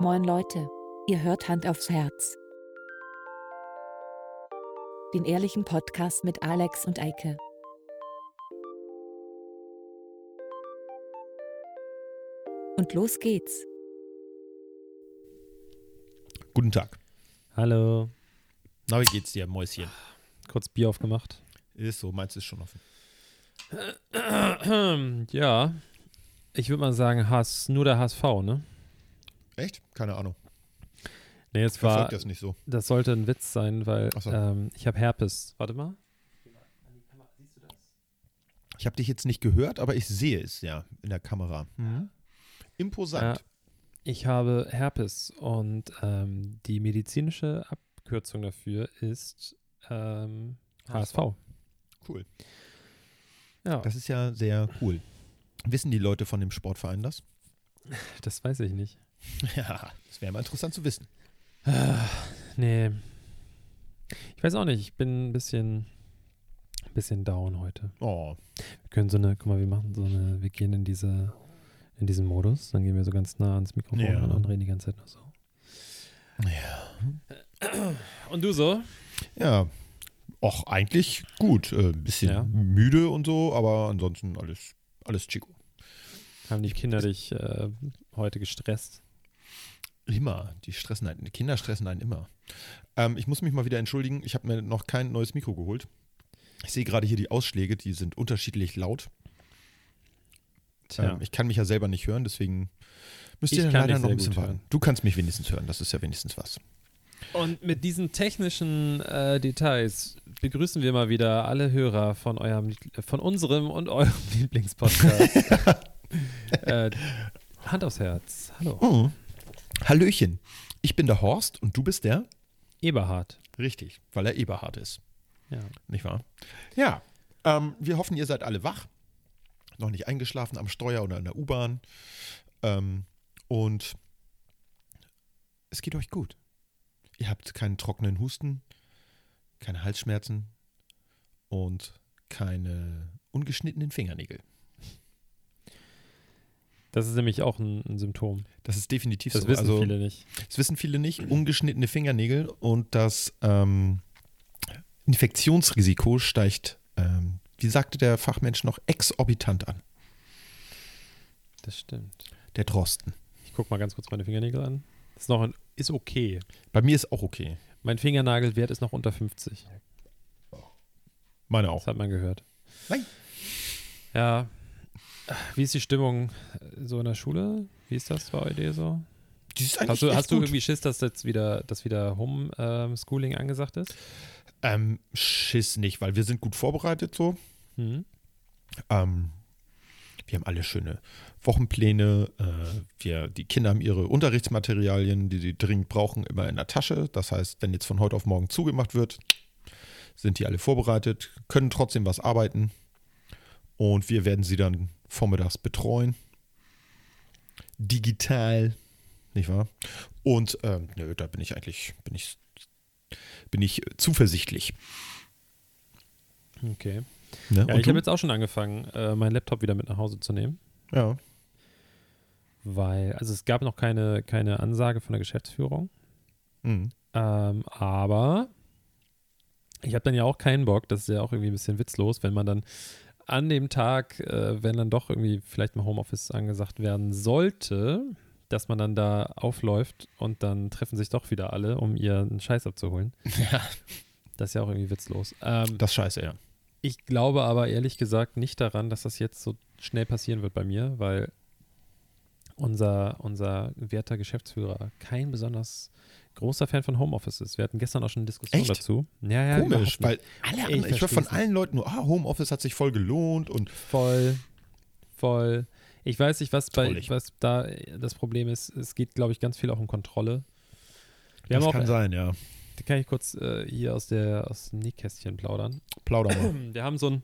Moin Leute, ihr hört Hand aufs Herz. Den ehrlichen Podcast mit Alex und Eike. Und los geht's. Guten Tag. Hallo. Na, wie geht's dir, Mäuschen? Kurz Bier aufgemacht. Ist so, meins ist schon offen. ja. Ich würde mal sagen, Hass, nur der HSV, ne? Echt? Keine Ahnung. Nee, es war, das nicht so. das sollte ein Witz sein, weil so. ähm, ich habe Herpes. Warte mal. Ich habe dich jetzt nicht gehört, aber ich sehe es ja in der Kamera. Imposant. Ich habe Herpes und ähm, die medizinische Abkürzung dafür ist ähm, HSV. Cool. Ja, Das ist ja sehr cool. Wissen die Leute von dem Sportverein das? das weiß ich nicht. Ja, das wäre mal interessant zu wissen. Nee. Ich weiß auch nicht. Ich bin ein bisschen, ein bisschen down heute. Oh, Wir können so eine, guck mal, wir machen so eine, wir gehen in diese, in diesen Modus, dann gehen wir so ganz nah ans Mikrofon Ja. und reden die ganze Zeit nur so. ja. Und du so? Ja, och, eigentlich gut. Äh, Ein bisschen Ja. müde und so, aber ansonsten alles, alles chico. Haben die Kinder dich äh, heute gestresst? Immer. Die stressen einen. Die Kinder stressen einen immer. Ähm, ich muss mich mal wieder entschuldigen. Ich habe mir noch kein neues Mikro geholt. Ich sehe gerade hier die Ausschläge, die sind unterschiedlich laut. Tja, Ähm, ich kann mich ja selber nicht hören, deswegen müsst Ich ihr kann leider noch ein bisschen warten. hören. Du kannst mich wenigstens hören, das ist ja wenigstens was. Und mit diesen technischen äh, Details begrüßen wir mal wieder alle Hörer von eurem, Lied- von unserem und eurem Lieblingspodcast. äh, Hand aufs Herz. Hallo. Mhm. Hallöchen. Ich bin der Horst und du bist der? Eberhard. Richtig, weil er Eberhard ist, Ja. nicht wahr? Ja. Ähm, wir hoffen, ihr seid alle wach. Noch nicht eingeschlafen am Steuer oder in der U-Bahn. Ähm, und es geht euch gut. Ihr habt keinen trockenen Husten, keine Halsschmerzen und keine ungeschnittenen Fingernägel. Das ist nämlich auch ein, ein Symptom. Das ist definitiv Das so. wissen also, viele nicht. Das wissen viele nicht. Ungeschnittene Fingernägel und das ähm, Infektionsrisiko steigt, ähm, wie sagte der Fachmensch noch, exorbitant an. Das stimmt. Der Drosten. Ich guck mal ganz kurz meine Fingernägel an. Ist noch ein, ist okay. Bei mir ist auch okay. Mein Fingernagelwert ist noch unter 50. Meine Das auch. hat man gehört. Nein. Ja. Wie ist die Stimmung äh, so in der Schule? Wie ist das bei dir so? Hast du, hast du irgendwie Schiss, dass jetzt wieder, dass wieder Homeschooling angesagt ist? Ähm, Schiss nicht, weil wir sind gut vorbereitet so. Hm? Ähm, wir haben alle schöne Wochenpläne. Äh, wir, die Kinder haben ihre Unterrichtsmaterialien, die sie dringend brauchen, immer in der Tasche. Das heißt, wenn jetzt von heute auf morgen zugemacht wird, sind die alle vorbereitet, können trotzdem was arbeiten. Und wir werden sie dann vormittags betreuen. Digital, nicht wahr? Und ähm, nö, da bin ich eigentlich, bin ich, bin ich zuversichtlich. Okay. Ne? Ja, ich habe jetzt auch schon angefangen, äh, meinen Laptop wieder mit nach Hause zu nehmen. ja. Weil, also es gab noch keine, keine Ansage von der Geschäftsführung. Mhm. Ähm, aber ich habe dann ja auch keinen Bock, das ist ja auch irgendwie ein bisschen witzlos, wenn man dann an dem Tag, äh, wenn dann doch irgendwie vielleicht mal Homeoffice angesagt werden sollte, dass man dann da aufläuft und dann treffen sich doch wieder alle, um ihren Scheiß abzuholen. Ja. Das ist ja auch irgendwie witzlos. Ähm, Das ist scheiße, ja. ich glaube aber ehrlich gesagt nicht daran, dass das jetzt so schnell passieren wird bei mir, weil unser, unser werter Geschäftsführer kein besonders großer Fan von Homeoffice ist. Wir hatten gestern auch schon eine Diskussion Echt? dazu. Ja, ja, Komisch, weil alle Ich anderen, ich, höre von allen Leuten nur, ah, Homeoffice hat sich voll gelohnt und voll, voll. Ich weiß nicht, was bei was da das Problem ist. Es geht, glaube ich, ganz viel auch um Kontrolle. Wir haben auch, sein, ja. da kann ich kurz äh, hier aus der aus dem Nähkästchen plaudern. Plauder mal. Wir haben so ein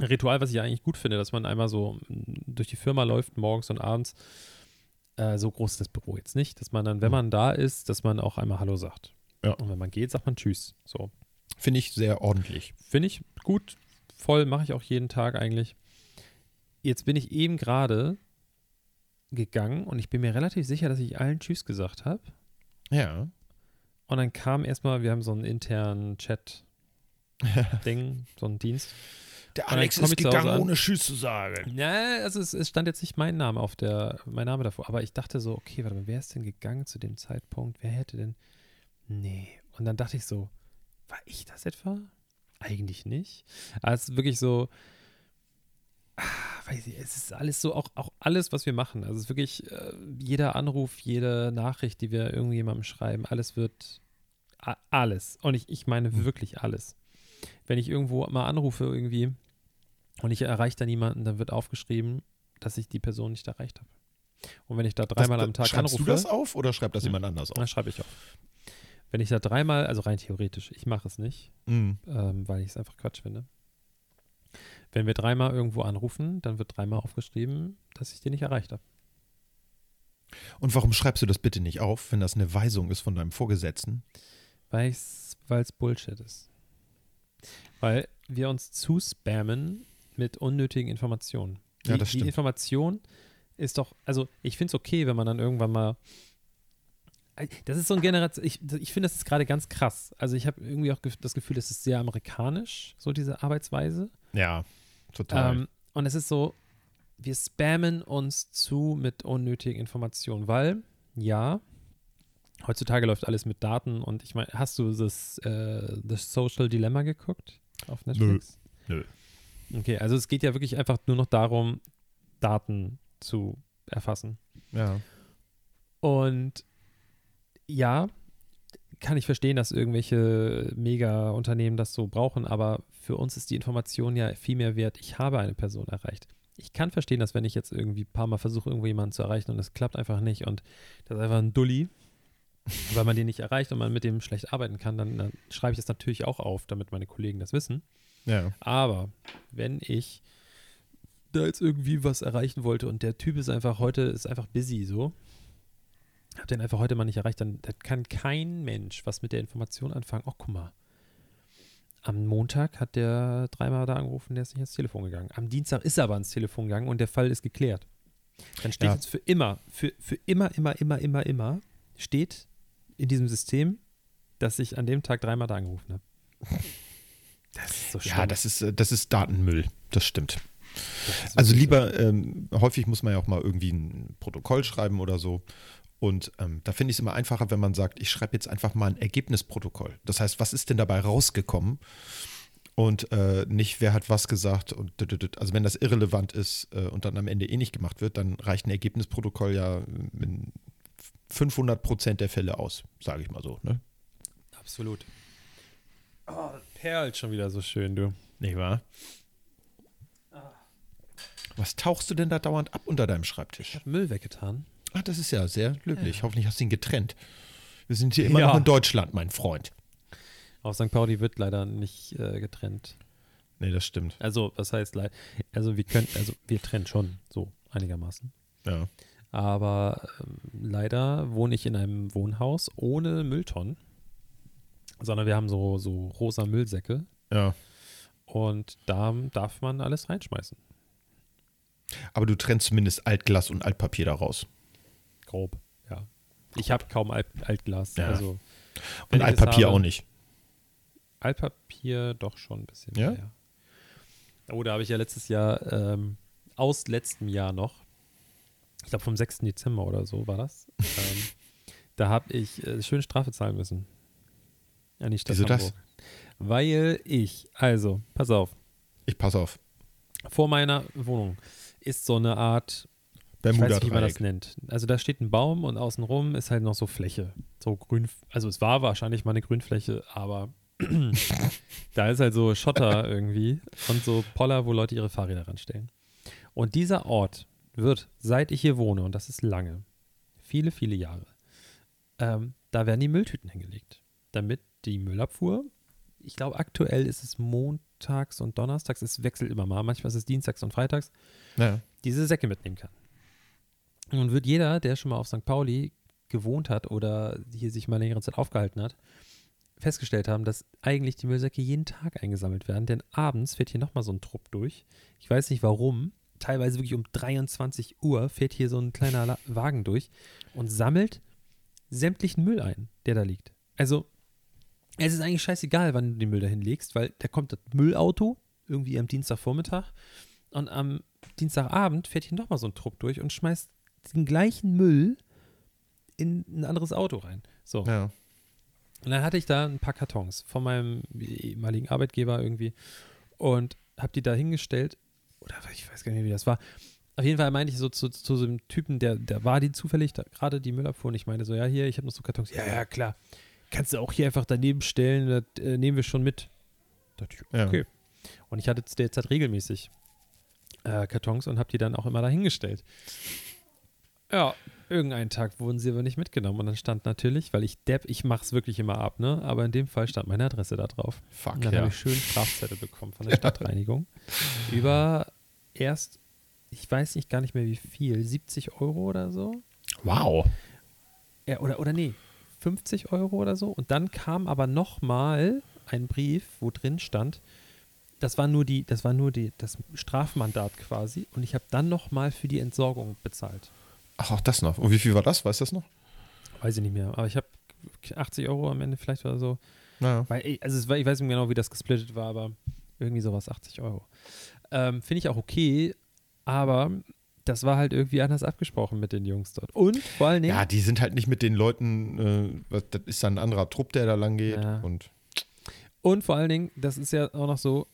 Ritual, was ich eigentlich gut finde, dass man einmal so durch die Firma läuft, morgens und abends. Äh, so groß ist das Büro jetzt nicht, dass man dann, wenn Mhm. man da ist, dass man auch einmal Hallo sagt. Ja. Und wenn man geht, sagt man Tschüss. So. Finde ich sehr ordentlich. Finde ich gut, voll, mache ich auch jeden Tag eigentlich. Jetzt bin ich eben gerade gegangen und ich bin mir relativ sicher, dass ich allen Tschüss gesagt habe. Ja. Und dann kam erstmal, wir haben so einen internen Chat-Ding, so einen Dienst. Der Alex ist gegangen, an. ohne Tschüss zu sagen. Ja, also es, es stand jetzt nicht mein Name auf der, mein Name davor, aber ich dachte so, okay, warte mal, wer ist denn gegangen zu dem Zeitpunkt? Wer hätte denn. Nee. Und dann dachte ich so, war ich das etwa? Eigentlich nicht. Aber es ist wirklich so, ah, weiß ich, es ist alles so, auch, auch alles, was wir machen. Also es ist wirklich, äh, jeder Anruf, jede Nachricht, die wir irgendjemandem schreiben, alles wird, alles. Und ich, ich meine Hm. wirklich alles. Wenn ich irgendwo mal anrufe irgendwie und ich erreiche da niemanden, dann wird aufgeschrieben, dass ich die Person nicht erreicht habe. Und wenn ich da dreimal das, am Tag schreibst anrufe, du das auf oder schreibt das jemand anders auf? dann schreibe ich auf. Wenn ich da dreimal, also rein theoretisch, ich mache es nicht, Mhm. ähm, weil ich es einfach Quatsch finde. Wenn wir dreimal irgendwo anrufen, dann wird dreimal aufgeschrieben, dass ich den nicht erreicht habe. Und warum schreibst du das bitte nicht auf, wenn das eine Weisung ist von deinem Vorgesetzten? Weil es Bullshit ist. Weil wir uns zuspammen mit unnötigen Informationen. Die, Ja, das die stimmt. Information ist doch, also ich finde es okay, wenn man dann irgendwann mal. Das ist so ein Generation, ich, ich finde, das ist gerade ganz krass. Also ich habe irgendwie auch das Gefühl, das ist sehr amerikanisch, so diese Arbeitsweise. Ja, total. Ähm, und es ist so, wir spammen uns zu mit unnötigen Informationen, weil, ja, heutzutage läuft alles mit Daten und ich meine, hast du das, äh, das Social Dilemma geguckt auf Netflix? Nö. Okay, also es geht ja wirklich einfach nur noch darum, Daten zu erfassen. ja. Und ja, kann ich verstehen, dass irgendwelche Mega-Unternehmen das so brauchen, aber für uns ist die Information ja viel mehr wert. Ich habe eine Person erreicht. Ich kann verstehen, dass wenn ich jetzt irgendwie ein paar Mal versuche, irgendwo jemanden zu erreichen und es klappt einfach nicht und das ist einfach ein Dulli, weil man den nicht erreicht und man mit dem schlecht arbeiten kann, dann, dann schreibe ich das natürlich auch auf, damit meine Kollegen das wissen. Ja. Aber wenn ich da jetzt irgendwie was erreichen wollte und der Typ ist einfach heute, ist einfach busy so, hab den einfach heute mal nicht erreicht, dann, kann kein Mensch was mit der Information anfangen. Oh, guck mal. Am Montag hat der dreimal da angerufen, der ist nicht ans Telefon gegangen. Am Dienstag ist er aber ans Telefon gegangen und der Fall ist geklärt. Dann steht Ja. jetzt für immer, für, für immer, immer, immer, immer, immer, steht in diesem System, dass ich an dem Tag dreimal da angerufen habe. Das ist so. Ja, das ist, äh, das ist Datenmüll. Das stimmt. Das Also lieber, ähm, häufig muss man ja auch mal irgendwie ein Protokoll schreiben oder so. Und ähm, da finde ich es immer einfacher, wenn man sagt, ich schreibe jetzt einfach mal ein Ergebnisprotokoll. Das heißt, was ist denn dabei rausgekommen? Und äh, nicht, wer hat was gesagt. Und also wenn das irrelevant ist äh, und dann am Ende eh nicht gemacht wird, dann reicht ein Ergebnisprotokoll ja in 500 Prozent der Fälle aus, sage ich mal so. Ne? so. Absolut. Oh, das perlt schon wieder so schön, du. Nicht wahr? Was tauchst du denn da dauernd ab unter deinem Schreibtisch? Ich habe Müll weggetan. Ah, das ist ja sehr löblich. Ja. Hoffentlich hast du ihn getrennt. Wir sind hier immer Ja. noch in Deutschland, mein Freund. Auf St. Pauli wird leider nicht äh, getrennt. Nee, das stimmt. Also, was heißt leider? Also, wir können, also, wir trennen schon so einigermaßen. Ja. Aber ähm, leider wohne ich in einem Wohnhaus ohne Mülltonnen, sondern wir haben so, so rosa Müllsäcke Ja. und da darf man alles reinschmeißen. Aber du trennst zumindest Altglas und Altpapier daraus. Grob, ja. Ich habe kaum Alt Altglas. Ja. Also, Und Altpapier habe- auch nicht. Altpapier doch schon ein bisschen Ja? mehr. Oh, da habe ich ja letztes Jahr, ähm, aus letztem Jahr noch, ich glaube vom 6. Dezember oder so war das, ähm, da habe ich äh, schön Strafe zahlen müssen. Die Stadt Wieso das? Hamburg. Weil ich, also, pass auf, Ich pass auf. vor meiner Wohnung ist so eine Art ich weiß nicht, wie man das nennt. Also da steht ein Baum und außenrum ist halt noch so Fläche. So grün, also es war wahrscheinlich mal eine Grünfläche, aber da ist halt so Schotter irgendwie und so Poller, wo Leute ihre Fahrräder ranstellen. Und dieser Ort wird, seit ich hier wohne, und das ist lange, viele, viele Jahre, ähm, da werden die Mülltüten hingelegt. Damit die Müllabfuhr, ich glaube aktuell ist es montags und donnerstags, es wechselt immer mal, manchmal ist es dienstags und freitags, Ja. diese Säcke mitnehmen kann. Nun wird jeder, der schon mal auf St. Pauli gewohnt hat oder hier sich mal längere Zeit aufgehalten hat, festgestellt haben, dass eigentlich die Müllsäcke jeden Tag eingesammelt werden, denn abends fährt hier nochmal so ein Trupp durch. Ich weiß nicht warum, teilweise wirklich um 23 Uhr, fährt hier so ein kleiner La Wagen durch und sammelt sämtlichen Müll ein, der da liegt. Also, es ist eigentlich scheißegal, wann du den Müll dahin legst, weil da kommt das Müllauto irgendwie am Dienstagvormittag und am Dienstagabend fährt hier nochmal so ein Trupp durch und schmeißt den gleichen Müll in ein anderes Auto rein. So. Ja. Und dann hatte ich da ein paar Kartons von meinem ehemaligen Arbeitgeber irgendwie und habe die da hingestellt. Oder ich weiß gar nicht wie das war. Auf jeden Fall meinte ich so zu, zu so einem Typen, der, der war die zufällig, da, gerade die Müllabfuhr. Und ich meine so, ja, hier, ich habe noch so Kartons. Ja, ja, klar. Kannst du auch hier einfach daneben stellen, das äh, nehmen wir schon mit. Da dachte ich, Ja. okay. Und ich hatte zu der Zeit regelmäßig äh, Kartons und habe die dann auch immer da hingestellt. Ja, irgendeinen Tag wurden sie aber nicht mitgenommen. Und dann stand natürlich, weil ich Depp, ich mache es wirklich immer ab, ne? Aber in dem Fall stand meine Adresse da drauf. Fuck, Und dann ja. habe ich schön Strafzettel bekommen von der Stadtreinigung. über erst, ich weiß nicht gar nicht mehr wie viel, 70 Euro oder so. Wow. Ja, oder, oder nee, 50 Euro oder so. Und dann kam aber nochmal ein Brief, wo drin stand, das war nur die, das war nur die, das Strafmandat quasi. Und ich habe dann nochmal für die Entsorgung bezahlt. Ach, auch das noch. Und wie viel war das? Weißt du das noch? Weiß ich nicht mehr. Aber ich habe 80 Euro am Ende vielleicht oder so. Naja. Weil, also war, ich weiß nicht genau, wie das gesplittet war, aber irgendwie sowas, 80 Euro. Ähm, Finde ich auch okay, aber das war halt irgendwie anders abgesprochen mit den Jungs dort. Und vor allen Dingen, Ja, die sind halt nicht mit den Leuten, äh, das ist dann ein anderer Trupp, der da lang geht. Ja. Und und vor allen Dingen, das ist ja auch noch so,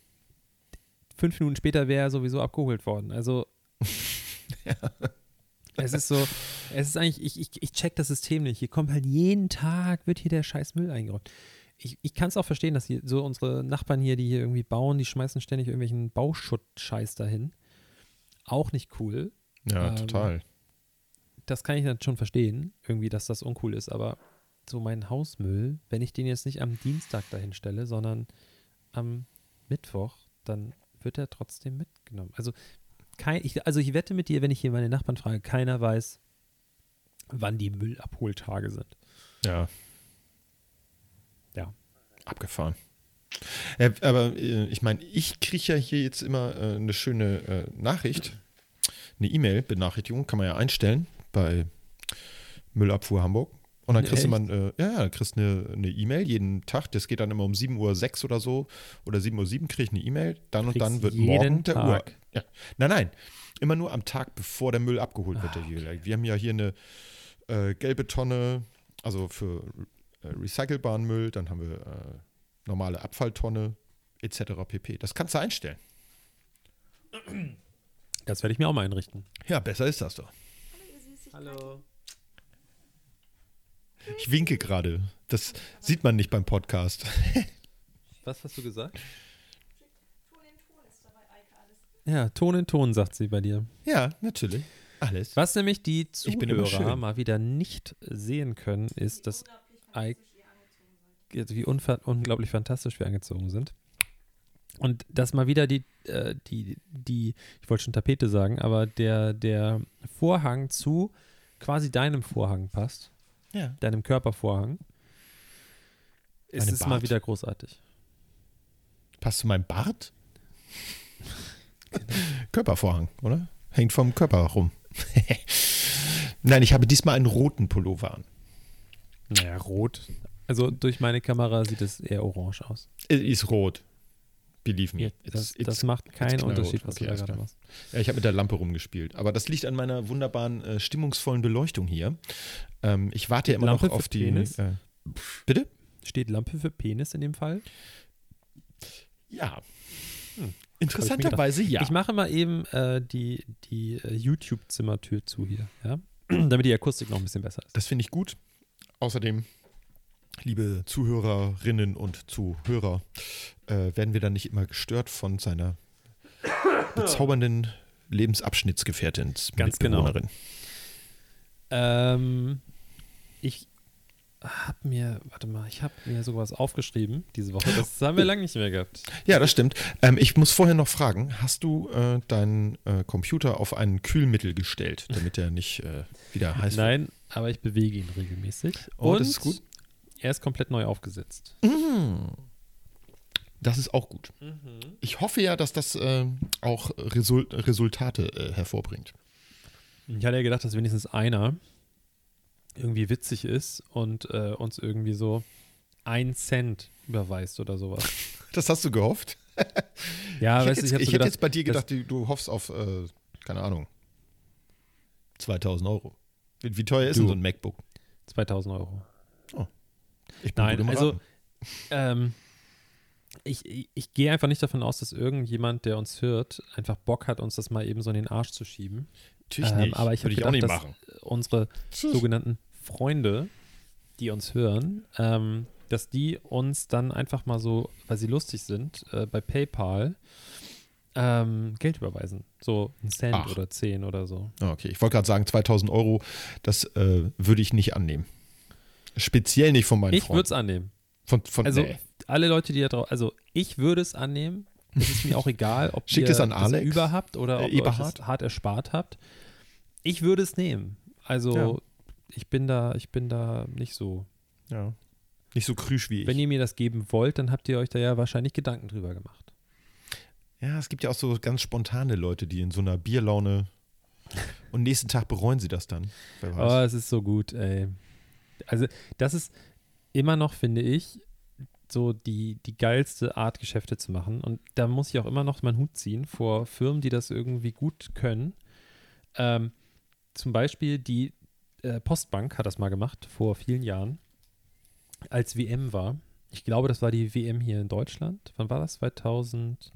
fünf Minuten später wäre er sowieso abgeholt worden. Also es ist so, es ist eigentlich, ich, ich, ich check das System nicht. Hier kommt halt jeden Tag, wird hier der scheiß Müll eingeräumt. Ich, ich kann es auch verstehen, dass hier so unsere Nachbarn hier, die hier irgendwie bauen, die schmeißen ständig irgendwelchen Bauschutt-Scheiß dahin. Auch nicht cool. Ja, Ähm, total. Das kann ich dann schon verstehen, irgendwie, dass das uncool ist, aber so mein Hausmüll, wenn ich den jetzt nicht am Dienstag dahin stelle, sondern am Mittwoch, dann wird er trotzdem mitgenommen. Also, kein, ich, also ich wette mit dir, wenn ich hier meine Nachbarn frage, keiner weiß, wann die Müllabholtage sind. Ja. Ja. Abgefahren. Ja, aber äh, ich meine, ich kriege ja hier jetzt immer äh, eine schöne äh, Nachricht, eine E-Mail-Benachrichtigung, kann man ja einstellen bei Müllabfuhr Hamburg. Und dann kriegst du man, äh, ja, ja, kriegst eine eine E-Mail jeden Tag, das geht dann immer um 7.06 Uhr oder so oder 7.07 Uhr kriege ich eine E-Mail, dann und dann wird morgen der Uhr. Tag? Ja. Nein, nein, immer nur am Tag, bevor der Müll abgeholt wird. Ah, der hier. Wir haben ja hier eine äh, gelbe Tonne, also für äh, recycelbaren Müll, dann haben wir äh, normale Abfalltonne etc. pp. Das kannst du einstellen. Das werde ich mir auch mal einrichten. Ja, besser ist das doch. Hallo. Ich winke gerade. Das sieht man nicht beim Podcast. Was hast du gesagt? Ja, Ton in Ton, sagt sie bei dir. Ja, natürlich. Alles. Was nämlich die Ich bin immer Zuhörer mal wieder nicht sehen können, ist, dass Ike, also wie unfa unglaublich fantastisch wir angezogen sind. Und dass mal wieder die, äh, die, die, ich wollte schon Tapete sagen, aber der, der Vorhang zu quasi deinem Vorhang passt, Ja. deinem Körpervorhang. Es ist mal wieder großartig. Passt zu meinem Bart? Körpervorhang, oder? Hängt vom Körper rum. Nein, ich habe diesmal einen roten Pullover an. Naja, rot. Also durch meine Kamera sieht es eher orange aus. Es ist rot. Believe me. It's- das, it's- das macht keinen. Unterschied, was Okay, du da gerade machst. Ja, ich habe mit der Lampe rumgespielt. Aber das liegt an meiner wunderbaren, äh, stimmungsvollen Beleuchtung hier. Ähm, ich warte ja immer Lampe noch auf die. Penis? Äh, bitte? Steht Lampe für Penis in dem Fall? Ja. Hm. Interessanterweise ja. Ich mache mal eben äh, die, die äh, YouTube-Zimmertür zu hier, ja? Damit die Akustik noch ein bisschen besser ist. Das finde ich gut. Außerdem, liebe Zuhörerinnen und Zuhörer, äh, werden wir dann nicht immer gestört von seiner bezaubernden Lebensabschnittsgefährtin, Ganz genau. Ähm, ich habe mir, warte mal, ich habe mir sowas aufgeschrieben diese Woche. Das haben wir lange nicht mehr gehabt. Ja, das stimmt. Ähm, ich muss vorher noch fragen, hast du äh, deinen äh, Computer auf ein Kühlmittel gestellt, damit er nicht äh, wieder heiß wird? Nein, aber ich bewege ihn regelmäßig. Oh, Und das ist gut. Er ist komplett neu aufgesetzt. Mm. Das ist auch gut. Ich hoffe ja, dass das äh, auch Resul Resultate äh, hervorbringt. Ich hatte ja gedacht, dass wenigstens einer irgendwie witzig ist und äh, uns irgendwie so ein Cent überweist oder sowas. Das hast du gehofft? Ja, ich weißt hätte, du, jetzt, ich hätte so jetzt bei dir gedacht, du, du hoffst auf, äh, keine Ahnung, 2000 Euro. Wie, wie teuer ist denn so ein MacBook? 2000 Euro. Ich bin Nein, gut im also ähm, ich, ich, ich gehe einfach nicht davon aus, dass irgendjemand, der uns hört, einfach Bock hat, uns das mal eben so in den Arsch zu schieben. Natürlich ähm, nicht. aber ich Würde habe ich auch nicht gedacht, machen. dass unsere sogenannten Freunde, die uns hören, ähm, dass die uns dann einfach mal so, weil sie lustig sind, äh, bei PayPal ähm, Geld überweisen. So ein Cent Ach. oder 10 oder so. Ah, Okay, ich wollte gerade sagen, 2000 Euro, das äh, würde ich nicht annehmen. Speziell nicht von meinen Ich würde es Freunden. annehmen. Von, von, Also nee. alle Leute, die da drauf, also ich würde es annehmen. Es ist mir auch egal, ob Schickt ihr es an Alex, über habt oder äh, ob ihr das hart erspart habt. Ich würde es nehmen. Also Ja. ich bin da, ich bin da nicht so. ja. Nicht so krüsch wie ich. Wenn ihr mir das geben wollt, dann habt ihr euch da ja wahrscheinlich Gedanken drüber gemacht. ja, es gibt ja auch so ganz spontane Leute, die in so einer Bierlaune und nächsten Tag bereuen sie das dann. Wer weiß. Oh, es ist so gut, ey. Also, das ist immer noch, finde ich, so die, die geilste Art, Geschäfte zu machen. Und da muss ich auch immer noch meinen Hut ziehen vor Firmen, die das irgendwie gut können. Ähm, zum Beispiel die äh, Postbank hat das mal gemacht vor vielen Jahren, als WM war. Ich glaube, das war die WM hier in Deutschland. Wann war das? 2003,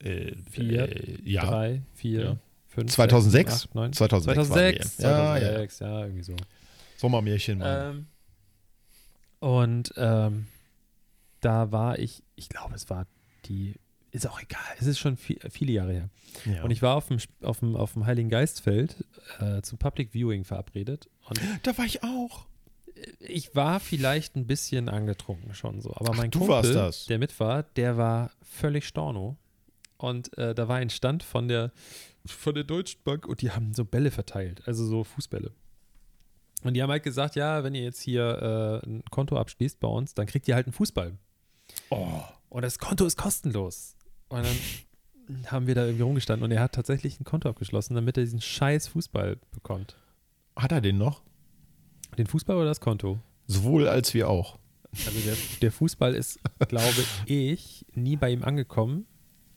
äh, vier, äh, ja. 4, Ja. 5, 2006? 6, 8, 9. 2006. 2006, war WM. Ja, ja. 2006, ja, irgendwie so. Sommermärchen, Mann. Ähm, und ähm, da war ich, ich glaube, es war die, ist auch egal, es ist schon viel, viele Jahre her. ja. Und ich war auf dem, auf dem, auf dem Heiligen Geistfeld äh, zum Public Viewing verabredet. Da war ich auch. ich war vielleicht ein bisschen angetrunken schon so, aber Ach, mein du Kumpel, der mit war, der war völlig storno. Und äh, da war ein Stand von der, von der Deutschen Bank und die haben so Bälle verteilt, also so Fußbälle. Und die haben halt gesagt, ja, wenn ihr jetzt hier äh, ein Konto abschließt bei uns, dann kriegt ihr halt einen Fußball. Oh. Und das Konto ist kostenlos. Und dann haben wir da irgendwie rumgestanden und er hat tatsächlich ein Konto abgeschlossen, damit er diesen scheiß Fußball bekommt. Hat er den noch? Den Fußball oder das Konto? Sowohl als wir auch. Also der, der Fußball ist, glaube ich, nie bei ihm angekommen,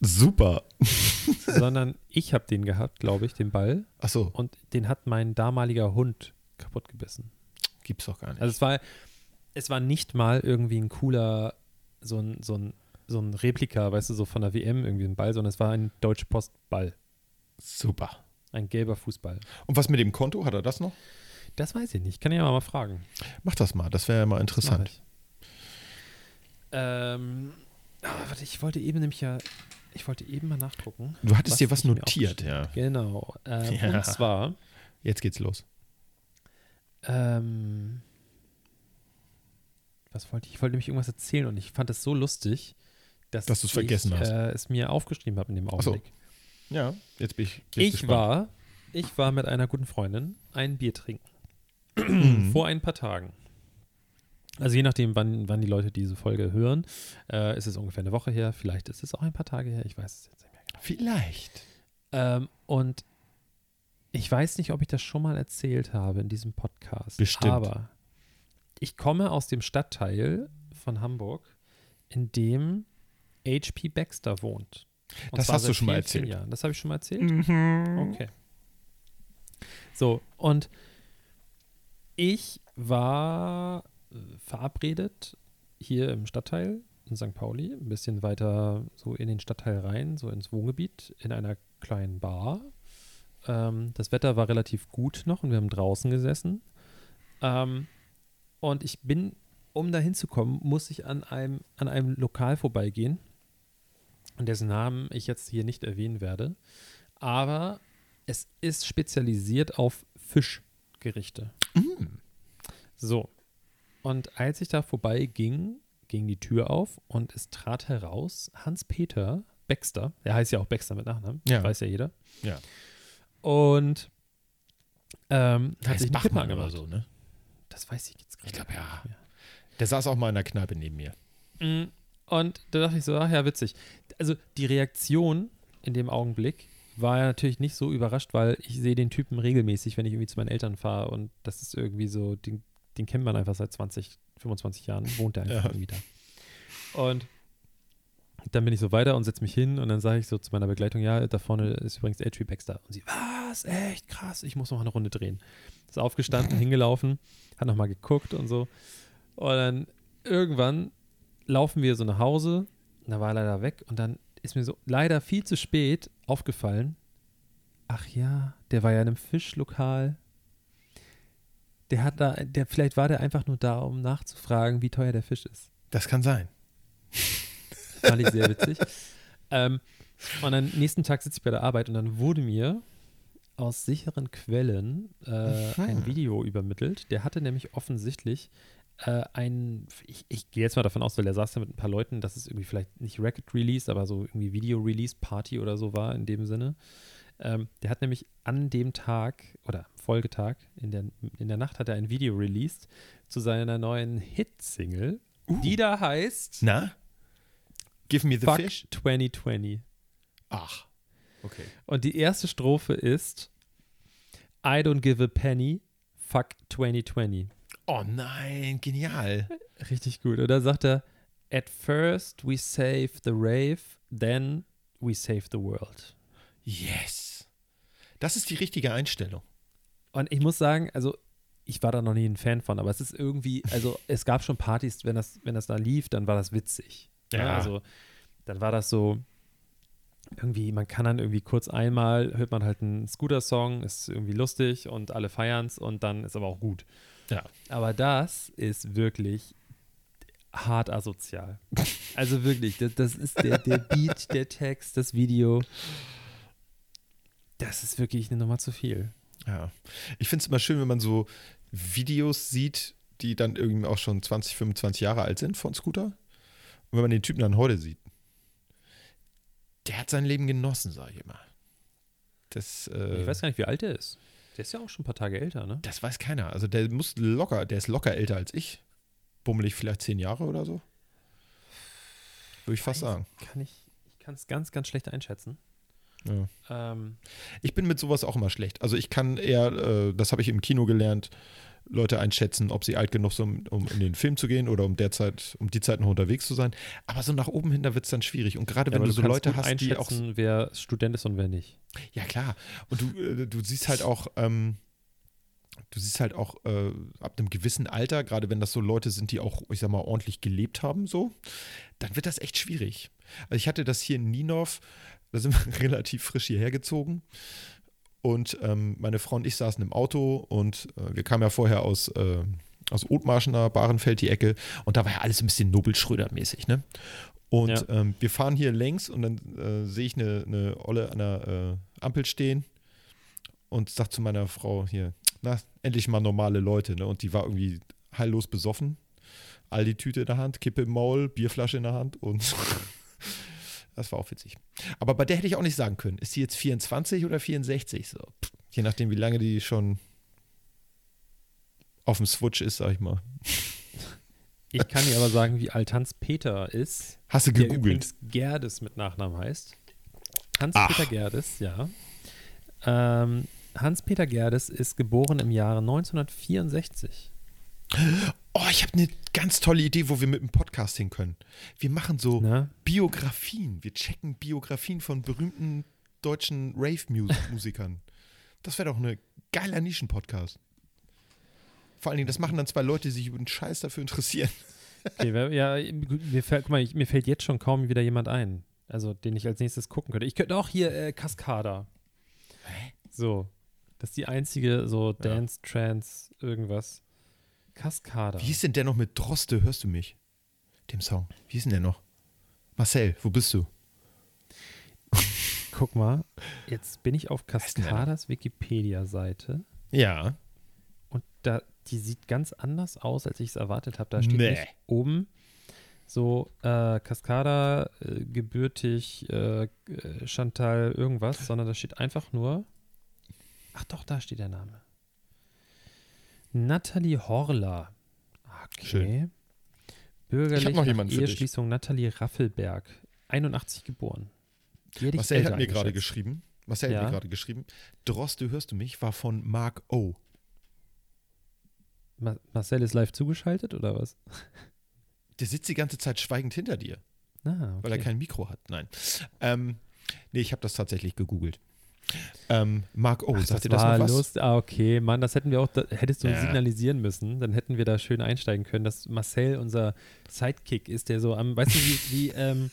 Super. sondern ich habe den gehabt, glaube ich, den Ball. Achso, Und den hat mein damaliger Hund kaputt gebissen. gibt's doch gar nicht. Also es war, es war nicht mal irgendwie ein cooler, so ein, so ein, so ein Replika, weißt du, so von der WM irgendwie ein Ball, sondern es war ein Deutsche Post Ball. Super. Ein gelber Fußball. Und was mit dem Konto? Hat er das noch? Das weiß ich nicht. Kann ich ja mal fragen. Mach das mal, das wäre ja mal interessant. Ähm, ah, warte, ich wollte eben nämlich ja, ich wollte eben mal nachgucken. Du hattest dir was notiert, ja. Genau. Ähm, Ja. Und zwar, Jetzt geht's los. ähm, was wollte ich? Ich wollte nämlich irgendwas erzählen und ich fand es so lustig, dass, Dass du's ich, vergessen hast. Äh, es mir aufgeschrieben habe in dem Ach so. Augenblick. Ja, jetzt bin ich. bin Ich gespannt. war, ich war mit einer guten Freundin ein Bier trinken. Vor ein paar Tagen. Also je nachdem, wann, wann die Leute diese Folge hören, äh, ist es ungefähr eine Woche her, vielleicht ist es auch ein paar Tage her, ich weiß es jetzt nicht mehr genau. Vielleicht. Ähm, und ich weiß nicht, ob ich das schon mal erzählt habe in diesem Podcast. Bestimmt. Aber ich komme aus dem Stadtteil von Hamburg, in dem H.P. Baxter wohnt. Und Das hast du schon mal erzählt. Jahren. Das habe ich schon mal erzählt? Mhm. Okay. So, und ich war verabredet hier im Stadtteil in St. Pauli, ein bisschen weiter so in den Stadtteil rein, so ins Wohngebiet, in einer kleinen Bar. Ähm, das Wetter war relativ gut noch und wir haben draußen gesessen. Ähm, und ich bin, um da hinzukommen, muss ich an einem, an einem Lokal vorbeigehen, dessen Namen ich jetzt hier nicht erwähnen werde. Aber es ist spezialisiert auf Fischgerichte. Mhm. So. Und als ich da vorbeiging, ging die Tür auf und es trat heraus Hans-Peter Baxter. Er heißt ja auch Baxter mit Nachnamen. Ja. Weiß ja jeder. Ja. Und ähm, hat sich Bachmann oder so, ne? Das weiß ich jetzt gerade. Ich glaube, ja. Der saß auch mal in der Kneipe neben mir. Mm, Und da dachte ich so, ach ja, witzig. Also die Reaktion in dem Augenblick war ja natürlich nicht so überrascht, weil ich sehe den Typen regelmäßig, wenn ich irgendwie zu meinen Eltern fahre und das ist irgendwie so, den, den kennt man einfach seit 20, 25 Jahren, wohnt der einfach Ja. irgendwie da. Und dann bin ich so weiter und setze mich hin und dann sage ich so zu meiner Begleitung, ja, da vorne ist übrigens H.P. Baxter. Und sie, was, echt krass, ich muss noch mal eine Runde drehen. Ist aufgestanden, hingelaufen, hat noch mal geguckt und so. Und dann irgendwann laufen wir so nach Hause, und da war er leider weg und dann ist mir so leider viel zu spät aufgefallen, ach ja, der war ja in einem Fischlokal. Der hat da, der, vielleicht war der einfach nur da, um nachzufragen, wie teuer der Fisch ist. Das kann sein. Fand ich sehr witzig. ähm, und dann nächsten Tag sitze ich bei der Arbeit und dann wurde mir aus sicheren Quellen äh, ein Video übermittelt. Der hatte nämlich offensichtlich äh, ein, ich, ich gehe jetzt mal davon aus, weil er saß da mit ein paar Leuten, dass es irgendwie vielleicht nicht Record Release, aber so irgendwie Video Release Party oder so war in dem Sinne. Ähm, der hat nämlich an dem Tag oder am Folgetag in der, in der Nacht hat er ein Video released zu seiner neuen Hit-Single, die da heißt Na? Give me the Fuck fish? 2020. Ach. Okay. Und die erste Strophe ist I don't give a penny, fuck 2020. Oh nein, genial. Richtig gut. Und da sagt er, at first we save the rave, then we save the world. Yes. Das ist die richtige Einstellung. Und ich muss sagen, also ich war da noch nie ein Fan von, aber es ist irgendwie, also es gab schon Partys, wenn das, wenn das da lief, dann war das witzig. Ja. Also dann war das so, irgendwie, man kann dann irgendwie kurz einmal, hört man halt einen Scooter-Song, ist irgendwie lustig und alle feiern es und dann ist aber auch gut. Ja. Aber das ist wirklich hart asozial. Also wirklich, das, das ist der, der Beat, der Text, das Video. Das ist wirklich eine Nummer zu viel. Ja. Ich finde es immer schön, wenn man so Videos sieht, die dann irgendwie auch schon 20, 25 Jahre alt sind von Scooter. Und wenn man den Typen dann heute sieht, der hat sein Leben genossen, sage ich immer. Das, äh, Ich weiß gar nicht, wie alt der ist. Der ist ja auch schon ein paar Tage älter, ne? das weiß keiner. Also der muss locker, der ist locker älter als ich. Bummelig vielleicht zehn Jahre oder so. Würde ich fast sagen. Kann ich, ich kann es ganz, ganz schlecht einschätzen. Ja. Ähm, Ich bin mit sowas auch immer schlecht. Also ich kann eher, äh, das habe ich im Kino gelernt, Leute einschätzen, ob sie alt genug sind, um in den Film zu gehen oder um derzeit, um die Zeit noch unterwegs zu sein. Aber so nach oben hin, da wird es dann schwierig. Und gerade ja, wenn aber du so Leute hast, die auch. wer Student ist und wer nicht. Ja, klar. Und du, äh, du siehst halt auch, ähm, du siehst halt auch äh, ab einem gewissen Alter, gerade wenn das so Leute sind, die auch, ich sag mal, ordentlich gelebt haben, so, dann wird das echt schwierig. Also ich hatte das hier in Nienhof, da sind wir relativ frisch hierher gezogen. Und ähm, meine Frau und ich saßen im Auto und äh, wir kamen ja vorher aus, äh, aus Othmarschener, Bahrenfeld, die Ecke. Und da war ja alles ein bisschen Nobel-Schröder-mäßig, ne? Und Ja. ähm, wir fahren hier längs und dann äh, sehe ich eine, eine Olle an der äh, Ampel stehen und sag zu meiner Frau hier, na, endlich mal normale Leute, ne? Und die war irgendwie heillos besoffen. All die Tüte in der Hand, Kippe im Maul, Bierflasche in der Hand und das war auch witzig. Aber bei der hätte ich auch nicht sagen können, ist sie jetzt 24 oder 64? So, pff, je nachdem, wie lange die schon auf dem Switch ist, sag ich mal. Ich kann dir aber sagen, wie alt Hans-Peter ist. Hast du Der gegoogelt? übrigens Gerdes mit Nachnamen heißt. Hans-Peter Gerdes, ja. Ähm, Hans-Peter Gerdes ist geboren im Jahre 1964. Oh, ich habe eine ganz tolle Idee, wo wir mit dem Podcast hin können. Wir machen so Na? Biografien. Wir checken Biografien von berühmten deutschen Rave-Musikern. Das wäre doch ein geiler Nischen-Podcast. Vor allen Dingen, das machen dann zwei Leute, die sich über den Scheiß dafür interessieren. Okay, ja, mir fällt, guck mal, mir fällt jetzt schon kaum wieder jemand ein. Also, den ich als nächstes gucken könnte. Ich könnte auch hier äh, Cascada. So. Das ist die einzige so Dance, Trance, irgendwas. Cascada. Wie hieß denn der noch mit Droste? Hörst du mich? Dem Song. Wie hieß denn der noch? Marcel, wo bist du? Guck mal, jetzt bin ich auf? Cascadas Wikipedia-Seite Ja. und da, die sieht ganz anders aus, als ich es erwartet habe. Da steht Nee. nicht oben so äh, Cascada, äh, gebürtig, äh, äh, Chantal, irgendwas, sondern da steht einfach nur. Ach doch, da steht der Name. Natalie Horler. Okay. Schön. Bürgerlich noch nach jemanden für dich. Eheschließung Nathalie Raffelberg, 81 geboren. Die hätte ich Marcel hat mir gerade geschrieben. Marcel hat Ja. mir gerade geschrieben. Droste, hörst du mich? War von Mark O. Ma Marcel ist live zugeschaltet oder was? Der sitzt die ganze Zeit schweigend hinter dir, Ah, okay. weil er kein Mikro hat. Nein. Ähm, nee, ich habe das tatsächlich gegoogelt. Ähm, Mark O, Ach, sagt das dir das war noch was? Lust. Ah, okay, Mann, das hätten wir auch, da, hättest du Ja. signalisieren müssen, dann hätten wir da schön einsteigen können, dass Marcel unser Sidekick ist, der so am, weißt du, wie, wie ähm,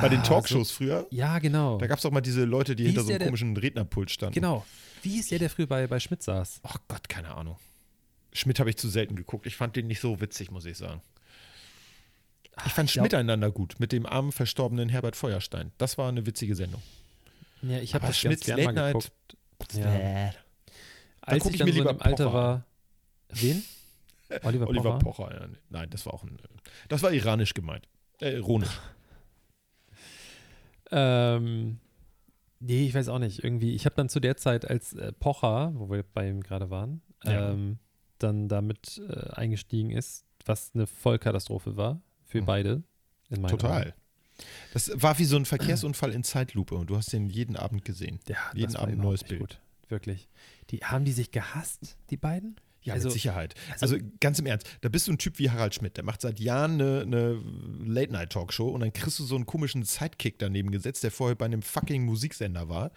Bei den ah, Talkshows früher, So, ja, genau. da gab es auch mal diese Leute, die Wie hinter so einem der, komischen Rednerpult standen. Genau. Wie ist der, der früher bei, bei Schmidt saß? Ach Gott, keine Ahnung. Schmidt habe ich zu selten geguckt. Ich fand den nicht so witzig, muss ich sagen. Ich fand ich glaub- Schmidt einander gut mit dem armen, verstorbenen Herbert Feuerstein. Das war eine witzige Sendung. Ja, ich habe das Schmidts ganz Late Night-. Ja. Als ich ich dann mir so lieber dem Alter Pocher war. Wen? Oliver, Oliver Pocher. Pocher. ja. Nein, das war auch ein. Das war iranisch gemeint. Äh, ironisch. Ähm, nee, ich weiß auch nicht. Irgendwie, ich habe dann zu der Zeit, als äh, Pocher, wo wir bei ihm gerade waren, Ja. ähm, dann damit äh, eingestiegen ist, was eine Vollkatastrophe war für Mhm. beide. Total. Augen. Das war wie so ein Verkehrsunfall in Zeitlupe und du hast den jeden Abend gesehen. Ja, Jeden Abend ein neues Bild. Gut. Wirklich. Die, haben die sich gehasst, die beiden? Ja, Also- mit Sicherheit. also- Also, ganz im Ernst, da bist du ein Typ wie Harald Schmidt, der macht seit Jahren eine, eine Late-Night-Talkshow und dann kriegst du so einen komischen Sidekick daneben gesetzt, der vorher bei einem fucking Musiksender war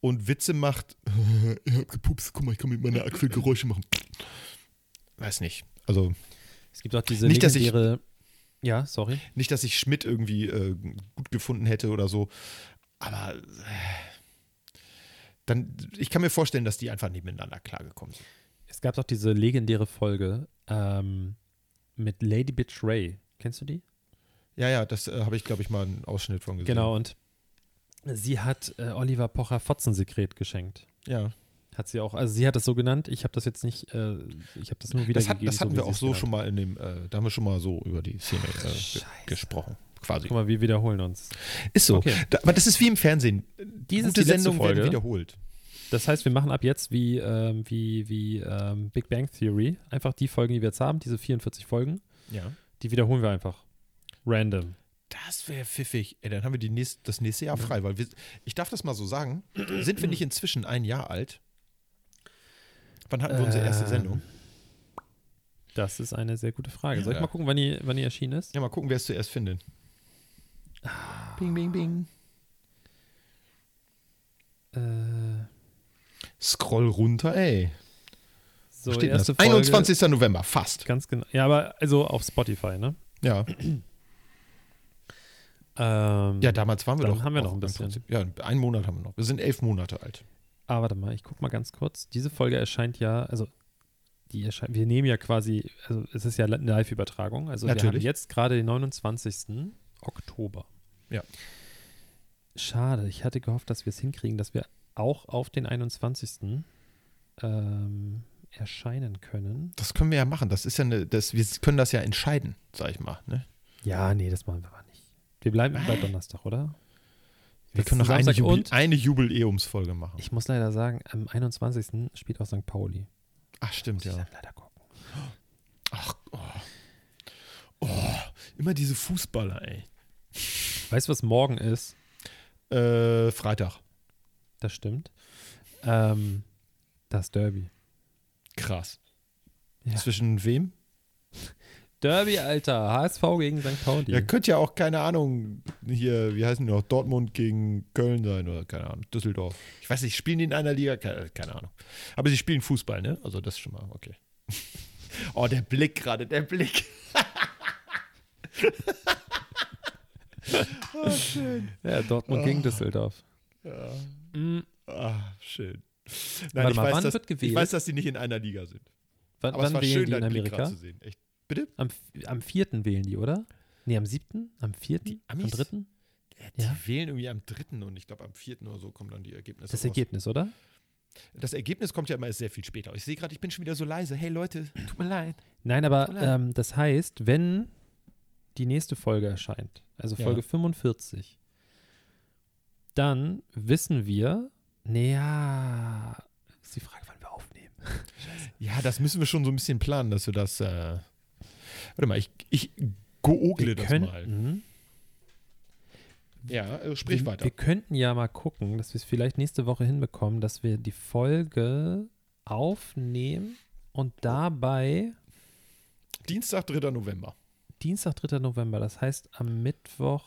und Witze macht. ich hab gepupst, guck mal, ich kann mit meiner Aquil Geräusche machen. Weiß nicht. Also Es gibt auch diese Nicht, dass ich- legendäre. Ja, sorry. nicht, dass ich Schmidt irgendwie äh, gut gefunden hätte oder so, aber äh, dann, ich kann mir vorstellen, dass die einfach nebeneinander klargekommen sind. Es gab doch diese legendäre Folge ähm, mit Lady Bitch Ray. Kennst du die? Ja, ja, das äh, habe ich, glaube ich, mal einen Ausschnitt von gesehen. Genau, und sie hat äh, Oliver Pocher Fotzensekret geschenkt. Ja. Hat sie auch, also sie hat das so genannt, ich habe das jetzt nicht, äh, ich habe das nur Das, wiedergegeben. hat, das hatten so, wir auch so genannt schon mal in dem, äh, da haben wir schon mal so über die Szene äh, ge gesprochen. Quasi. Guck mal, wir wiederholen uns. Ist so. Okay. Da, aber das ist wie im Fernsehen. Dies ist Gute die werden Folge. wiederholt. Das heißt, wir machen ab jetzt wie, ähm, wie, wie ähm, Big Bang Theory einfach die Folgen, die wir jetzt haben, diese 44 Folgen, Ja. die wiederholen wir einfach. Random. Das wäre pfiffig. Ey, dann haben wir die nächst, das nächste Jahr frei, weil wir, ich darf das mal so sagen, sind wir nicht inzwischen ein Jahr alt? Wann hatten wir unsere erste Ähm, Sendung? Das ist eine sehr gute Frage. Soll ich Ja. mal gucken, wann die, wann die erschienen ist? Ja, mal gucken, wer es zuerst findet. Bing, bing, bing. Äh, Scroll runter, ey. so, Steht das? erste Folge. 21. November, fast. Ganz genau. Ja, aber also auf Spotify, ne? Ja. Ähm, Ja, damals waren wir doch. haben wir noch ein bisschen. Ja, einen Monat haben wir noch. Wir sind elf Monate alt. Ah, warte mal, ich guck mal ganz kurz. Diese Folge erscheint ja, also die erscheint, wir nehmen ja quasi, also es ist ja eine Live-Übertragung. Also wir haben Natürlich. jetzt gerade den 29. Oktober. Ja. Schade, ich hatte gehofft, dass wir es hinkriegen, dass wir auch auf den 21. Ähm, erscheinen können. Das können wir ja machen. Das ist ja eine, das, wir können das ja entscheiden, sag ich mal. Ne? Ja, nee, das machen wir aber nicht. Wir bleiben bei Donnerstag, oder? Wir können noch eine, Jubil eine Jubiläumsfolge machen. ich muss leider sagen, am 21. spielt auch St. Pauli. Ach, stimmt, ich ja. dann leider gucken. Ach, oh. oh. Immer diese Fußballer, ey. Weißt du, was morgen ist? Äh, Freitag. Das stimmt. Ähm, das Derby. Krass. Ja. Zwischen wem? Derby, Alter. HSV gegen St. Pauli. Ja, könnte ja auch, keine Ahnung, hier, wie heißen die noch, Dortmund gegen Köln sein oder keine Ahnung, Düsseldorf. Ich weiß nicht, spielen die in einer Liga? Keine, keine Ahnung. Aber sie spielen Fußball, ne? Also das ist schon mal okay. Oh, der Blick gerade, der Blick. oh, schön. Ja, Dortmund gegen Düsseldorf. Ja. Mhm. Ah, schön. Warte Nein, ich, mal, weiß, wann dass, wird gewählt? ich weiß, dass die nicht in einer Liga sind. Wann, Aber es wann war wählen schön, die in deinen Blick gerade Amerika? zu sehen. Echt. Bitte? Am, am 4. wählen die, oder? Nee, am 7., am 4., Die am Amis? 3.? Die Ja. wählen irgendwie am dritten und ich glaube am vierten oder so kommen dann die Ergebnisse. Das raus. Ergebnis, oder? Das Ergebnis kommt ja immer erst sehr viel später. Ich sehe gerade, ich bin schon wieder so leise. Hey Leute, tut mir leid. Nein, aber leid. ähm, das heißt, wenn die nächste Folge erscheint, also Ja. Folge 45, dann wissen wir, naja, ist die Frage, wann wir aufnehmen. Ja, das müssen wir schon so ein bisschen planen, dass wir das. Äh Warte mal, ich, ich google das könnten, mal. Ja, äh, sprich wir, weiter. wir könnten ja mal gucken, dass wir es vielleicht nächste Woche hinbekommen, dass wir die Folge aufnehmen und dabei Dienstag, 3. November. Dienstag, 3. November, das heißt am Mittwoch.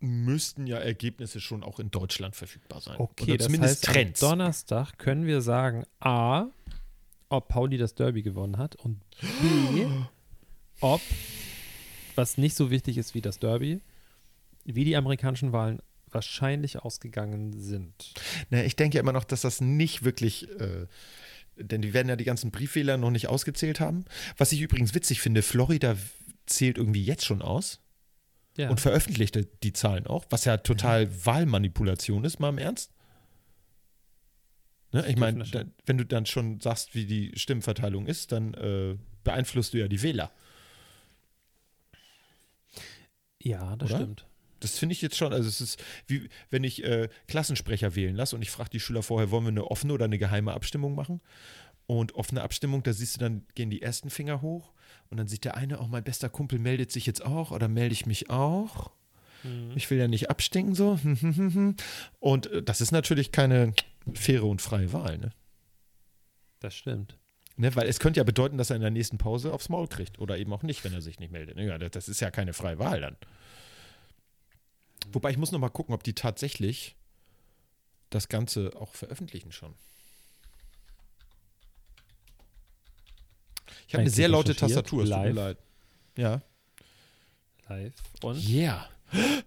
Müssten ja Ergebnisse schon auch in Deutschland verfügbar sein. Okay, Oder das zumindest heißt, Trends. am Donnerstag können wir sagen, A, ob Pauli das Derby gewonnen hat und B, ob, was nicht so wichtig ist wie das Derby, wie die amerikanischen Wahlen wahrscheinlich ausgegangen sind. Na, ich denke ja immer noch, dass das nicht wirklich, äh, denn die werden ja die ganzen Briefwähler noch nicht ausgezählt haben. Was ich übrigens witzig finde, Florida zählt irgendwie jetzt schon aus Ja. und veröffentlichte die Zahlen auch, was ja total Wahlmanipulation ist, mal im Ernst. Ne? Ich meine, wenn du dann schon sagst, wie die Stimmenverteilung ist, dann äh, beeinflusst du ja die Wähler. ja, das Oder? stimmt. Das finde ich jetzt schon, also es ist wie wenn ich äh, Klassensprecher wählen lasse und ich frage die Schüler vorher, wollen wir eine offene oder eine geheime Abstimmung machen? Und offene Abstimmung, da siehst du dann, gehen die ersten Finger hoch und dann sieht der eine, auch mein bester Kumpel meldet sich jetzt auch oder melde ich mich auch. Mhm. Ich will ja nicht abstinken so. Und äh, das ist natürlich keine faire und freie Wahl, ne? Das stimmt. ne? Weil es könnte ja bedeuten, dass er in der nächsten Pause aufs Maul kriegt oder eben auch nicht, wenn er sich nicht meldet. Ja, das- ist ja keine freie Wahl dann. Wobei ich muss noch mal gucken, ob die tatsächlich das Ganze auch veröffentlichen schon. Ich habe eine sehr laute Tastatur, es tut mir leid. Ja. Live. Und? Yeah.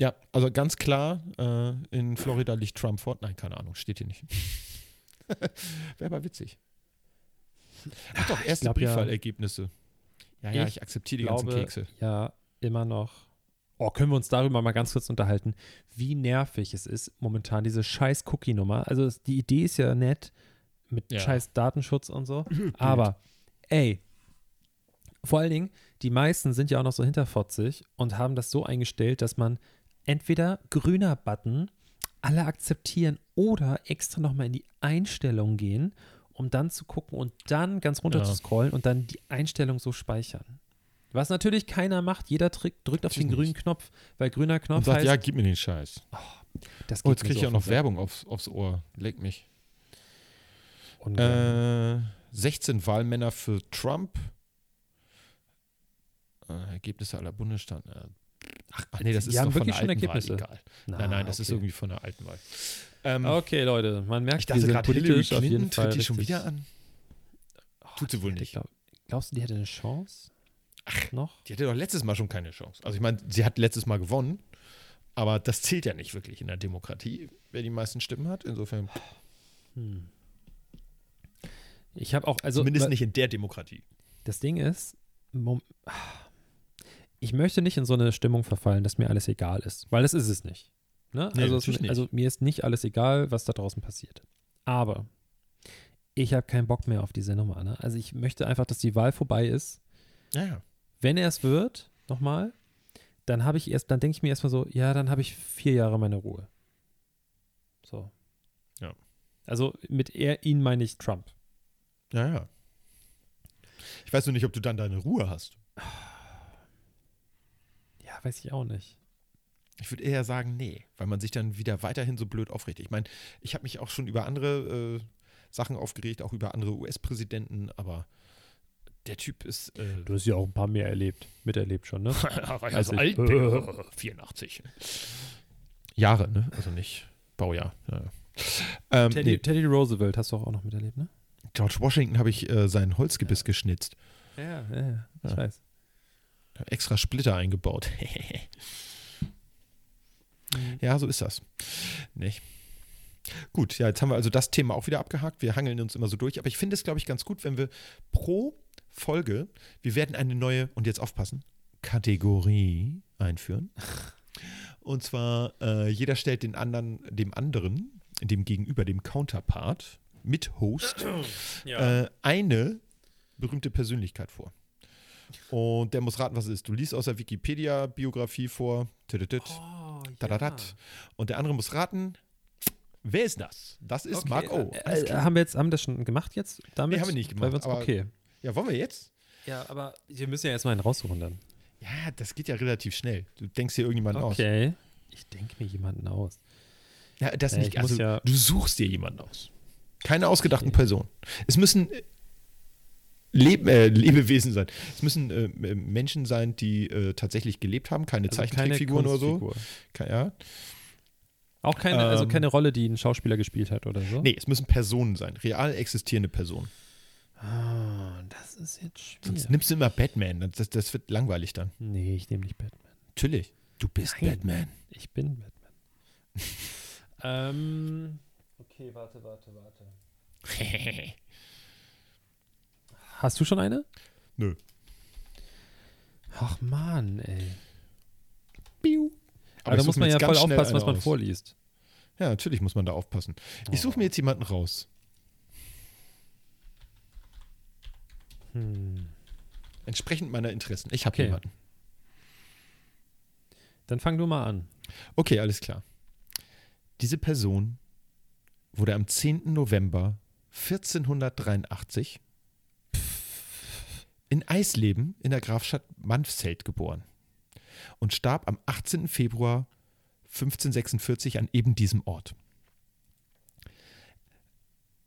Ja, also ganz klar, äh, in Florida liegt Trump fort. Nein, keine Ahnung, steht hier nicht. Wäre aber witzig. Ach doch, erste ja- Briefwahlergebnisse. Ja, ja, Ich ich akzeptiere die glaube, ganzen Kekse. ja, immer noch. Oh, können wir uns darüber mal ganz kurz unterhalten, wie nervig es ist, momentan diese scheiß Cookie-Nummer. Also es- die Idee ist ja nett mit Ja. scheiß Datenschutz und so. Aber, ey, vor allen Dingen, die meisten sind ja auch noch so hinterfotzig und haben das so eingestellt, dass man entweder grüner Button, alle akzeptieren oder extra nochmal in die Einstellungen gehen, um dann zu gucken und dann ganz runter Ja. zu scrollen und dann die Einstellung so speichern. Was natürlich keiner macht, jeder drück, drückt auf den Natürlich grünen nicht. Knopf, weil grüner Knopf Und sagt, heißt, ja, gib mir den Scheiß. das Oh, geht jetzt kriege ich so auch auf noch den. Werbung aufs, aufs Ohr. Leck mich. Äh, 16 Wahlmänner für Trump. Äh, Ergebnisse aller Bundesstaaten. Äh, ach, nee, das die ist haben doch von wirklich der schon alten Ergebnisse? Wahl egal. Na, nein, nein, das ist okay. irgendwie von der alten Wahl. Ähm, Okay, Leute, man merkt, Ich dachte gerade, Hillary politisch auf jeden Clinton Fall tritt die schon wieder an. Tut sie wohl Hätte nicht. ich Glaub, glaubst du, die hätte eine Chance? Ach, noch? Die hatte doch letztes Mal schon keine Chance. Also ich meine, sie hat letztes Mal gewonnen, aber das zählt ja nicht wirklich in der Demokratie, wer die meisten Stimmen hat. Insofern Hm. Ich habe auch, also zumindest nicht in der Demokratie. das Ding ist, mom- ich möchte nicht in so eine Stimmung verfallen, dass mir alles egal ist, weil das ist es nicht. Ne? Nee, also, es, nicht. also mir ist nicht alles egal, was da draußen passiert. Aber ich habe keinen Bock mehr auf diese Nummer. Ne? Also ich möchte einfach, dass die Wahl vorbei ist. Ja, ja. Wenn er es wird, nochmal, dann habe ich erst, dann denke ich mir erstmal so, ja, dann habe ich vier Jahre meine Ruhe. So. Ja. Also mit er, ihn meine ich Trump. Ja, ja. Ich weiß nur nicht, ob du dann deine Ruhe hast. Ja, weiß ich auch nicht. Ich würde eher sagen, nee, weil man sich dann wieder weiterhin so blöd aufregt. Ich meine, ich habe mich auch schon über andere äh, Sachen aufgeregt, auch über andere US-Präsidenten, aber der Typ ist. Äh, Du hast ja auch ein paar mehr erlebt, miterlebt schon, ne? war ja so alt, Digga. 84. Jahre, ne? Also nicht Baujahr. Ja. ja. Ähm, Teddy, nee, Teddy Roosevelt hast du auch noch miterlebt, ne? George Washington habe ich äh, sein Holzgebiss geschnitzt. Ja, ja, ja. Ich Ja. weiß. Extra Splitter eingebaut. ja, so ist das. Nicht? Gut, ja, jetzt haben wir also das Thema auch wieder abgehakt. Wir hangeln uns immer so durch. Aber ich finde es, glaube ich, ganz gut, wenn wir pro Folge, wir werden eine neue, und jetzt aufpassen, Kategorie einführen. Und zwar, äh, jeder stellt den anderen, dem anderen, dem Gegenüber, dem Counterpart, mit Host, äh, eine berühmte Persönlichkeit vor. Und der muss raten, was es ist. Du liest aus der Wikipedia-Biografie vor. Oh, tadadadat. Und der andere muss raten, wer ist das? Das ist Mark O. Äh, äh, klar. haben wir jetzt, haben wir das schon gemacht jetzt damit? Nee, haben wir nicht gemacht, wir uns, aber- okay. Ja, wollen wir jetzt? Ja, aber wir müssen ja erstmal einen raussuchen dann. Ja, das geht ja relativ schnell. Du denkst dir irgendjemanden aus. Okay. Ich denke mir jemanden aus. Ja, das Ja, nicht. Also, ja- du suchst dir jemanden aus. Keine ausgedachten Personen. Es müssen äh, Leb äh, Lebewesen sein. Es müssen äh, Menschen sein, die äh, tatsächlich gelebt haben, keine Also Zeichentrickfiguren oder so. Ke- Ja. Auch keine, also Ähm, keine Rolle, die ein Schauspieler gespielt hat oder so? Nee, es müssen Personen sein. Real existierende Personen. Ah, das ist jetzt schwierig. Sonst nimmst du immer Batman. Das, das wird langweilig dann. Nee, ich nehme nicht Batman. Natürlich. Du bist Nein. Batman. Ich bin Batman. ähm, okay, warte, warte, warte. Hast du schon eine? Nö. Ach man, ey. Biu. Aber, da ich muss man ja voll aufpassen, was man aus. vorliest. Ja, natürlich muss man da aufpassen. Ich suche mir jetzt jemanden raus. Hm. Entsprechend meiner Interessen. Ich habe Okay. jemanden. Dann fang du mal an. Okay, alles klar. Diese Person wurde am 10. November 1483 in Eisleben in der Grafschaft Manfeld geboren und starb am 18. Februar 1546 an eben diesem Ort.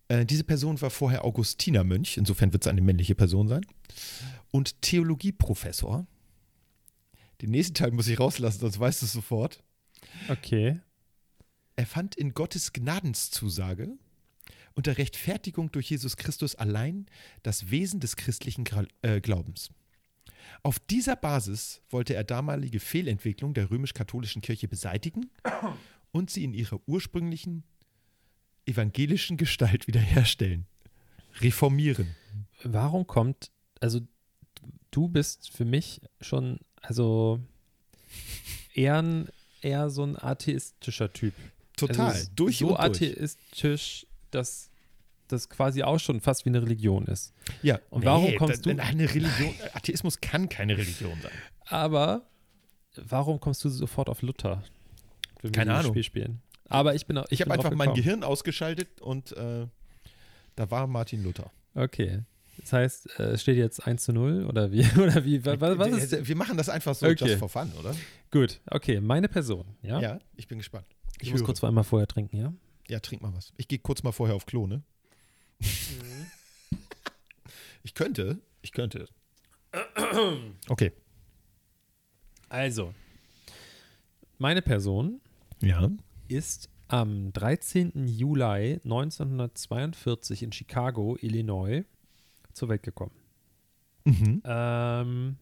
Äh, diese Person war vorher Augustinermönch, insofern wird es eine männliche Person sein, und Theologieprofessor. Den nächsten Teil muss ich rauslassen, sonst weißt du es sofort. Okay. Er fand in Gottes Gnadenszusage und der Rechtfertigung durch Jesus Christus allein das Wesen des christlichen äh, Glaubens. Auf dieser Basis wollte er damalige Fehlentwicklung der römisch-katholischen Kirche beseitigen und sie in ihrer ursprünglichen evangelischen Gestalt wiederherstellen. Reformieren. Warum kommt, also du bist für mich schon, also eher, ein, eher so ein atheistischer Typ. Total. Also durch so und durch. atheistisch, dass das quasi auch schon fast wie eine Religion ist. Ja. Und warum kommst du- Eine Religion, Atheismus kann keine Religion sein. Aber warum kommst du sofort auf Luther? Wenn wir Keine Ahnung. Spiel spielen. Aber ich bin auch. Ich, habe bin einfach mein. Gehirn ausgeschaltet und äh, da war Martin Luther. Okay. Das heißt, äh, es steht jetzt 1 zu 0 oder wie? Oder wie? Was, was wir, ist? wir machen das einfach so Okay. just for fun, oder? Gut, okay, meine Person. Ja. Ja, ich bin gespannt. ich Ich muss höre. kurz einmal vorher trinken, ja? Ja, trink mal was. Ich gehe kurz mal vorher auf Klo, ne? ich könnte, ich könnte. Okay. Also, meine Person Ja. ist am 13. Juli 1942 in Chicago, Illinois, zur Welt gekommen. Mhm. Ähm,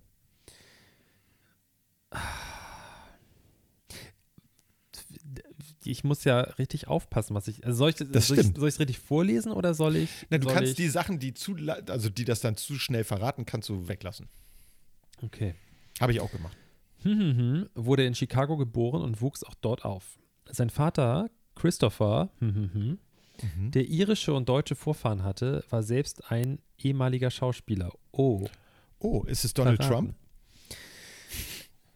ich muss ja richtig aufpassen, was ich. Also soll ich Das soll ich stimmt. es richtig vorlesen oder soll ich. Na, du kannst ich, die Sachen, die zu, also die das dann zu schnell verraten, kannst du weglassen. Okay. Habe ich auch gemacht. Hm, hm, hm, wurde in Chicago geboren und wuchs auch dort auf. Sein Vater, Christopher, hm, hm, hm, Mhm. der irische und deutsche Vorfahren hatte, war selbst ein ehemaliger Schauspieler. Oh. Oh, ist es Donald verraten. Trump?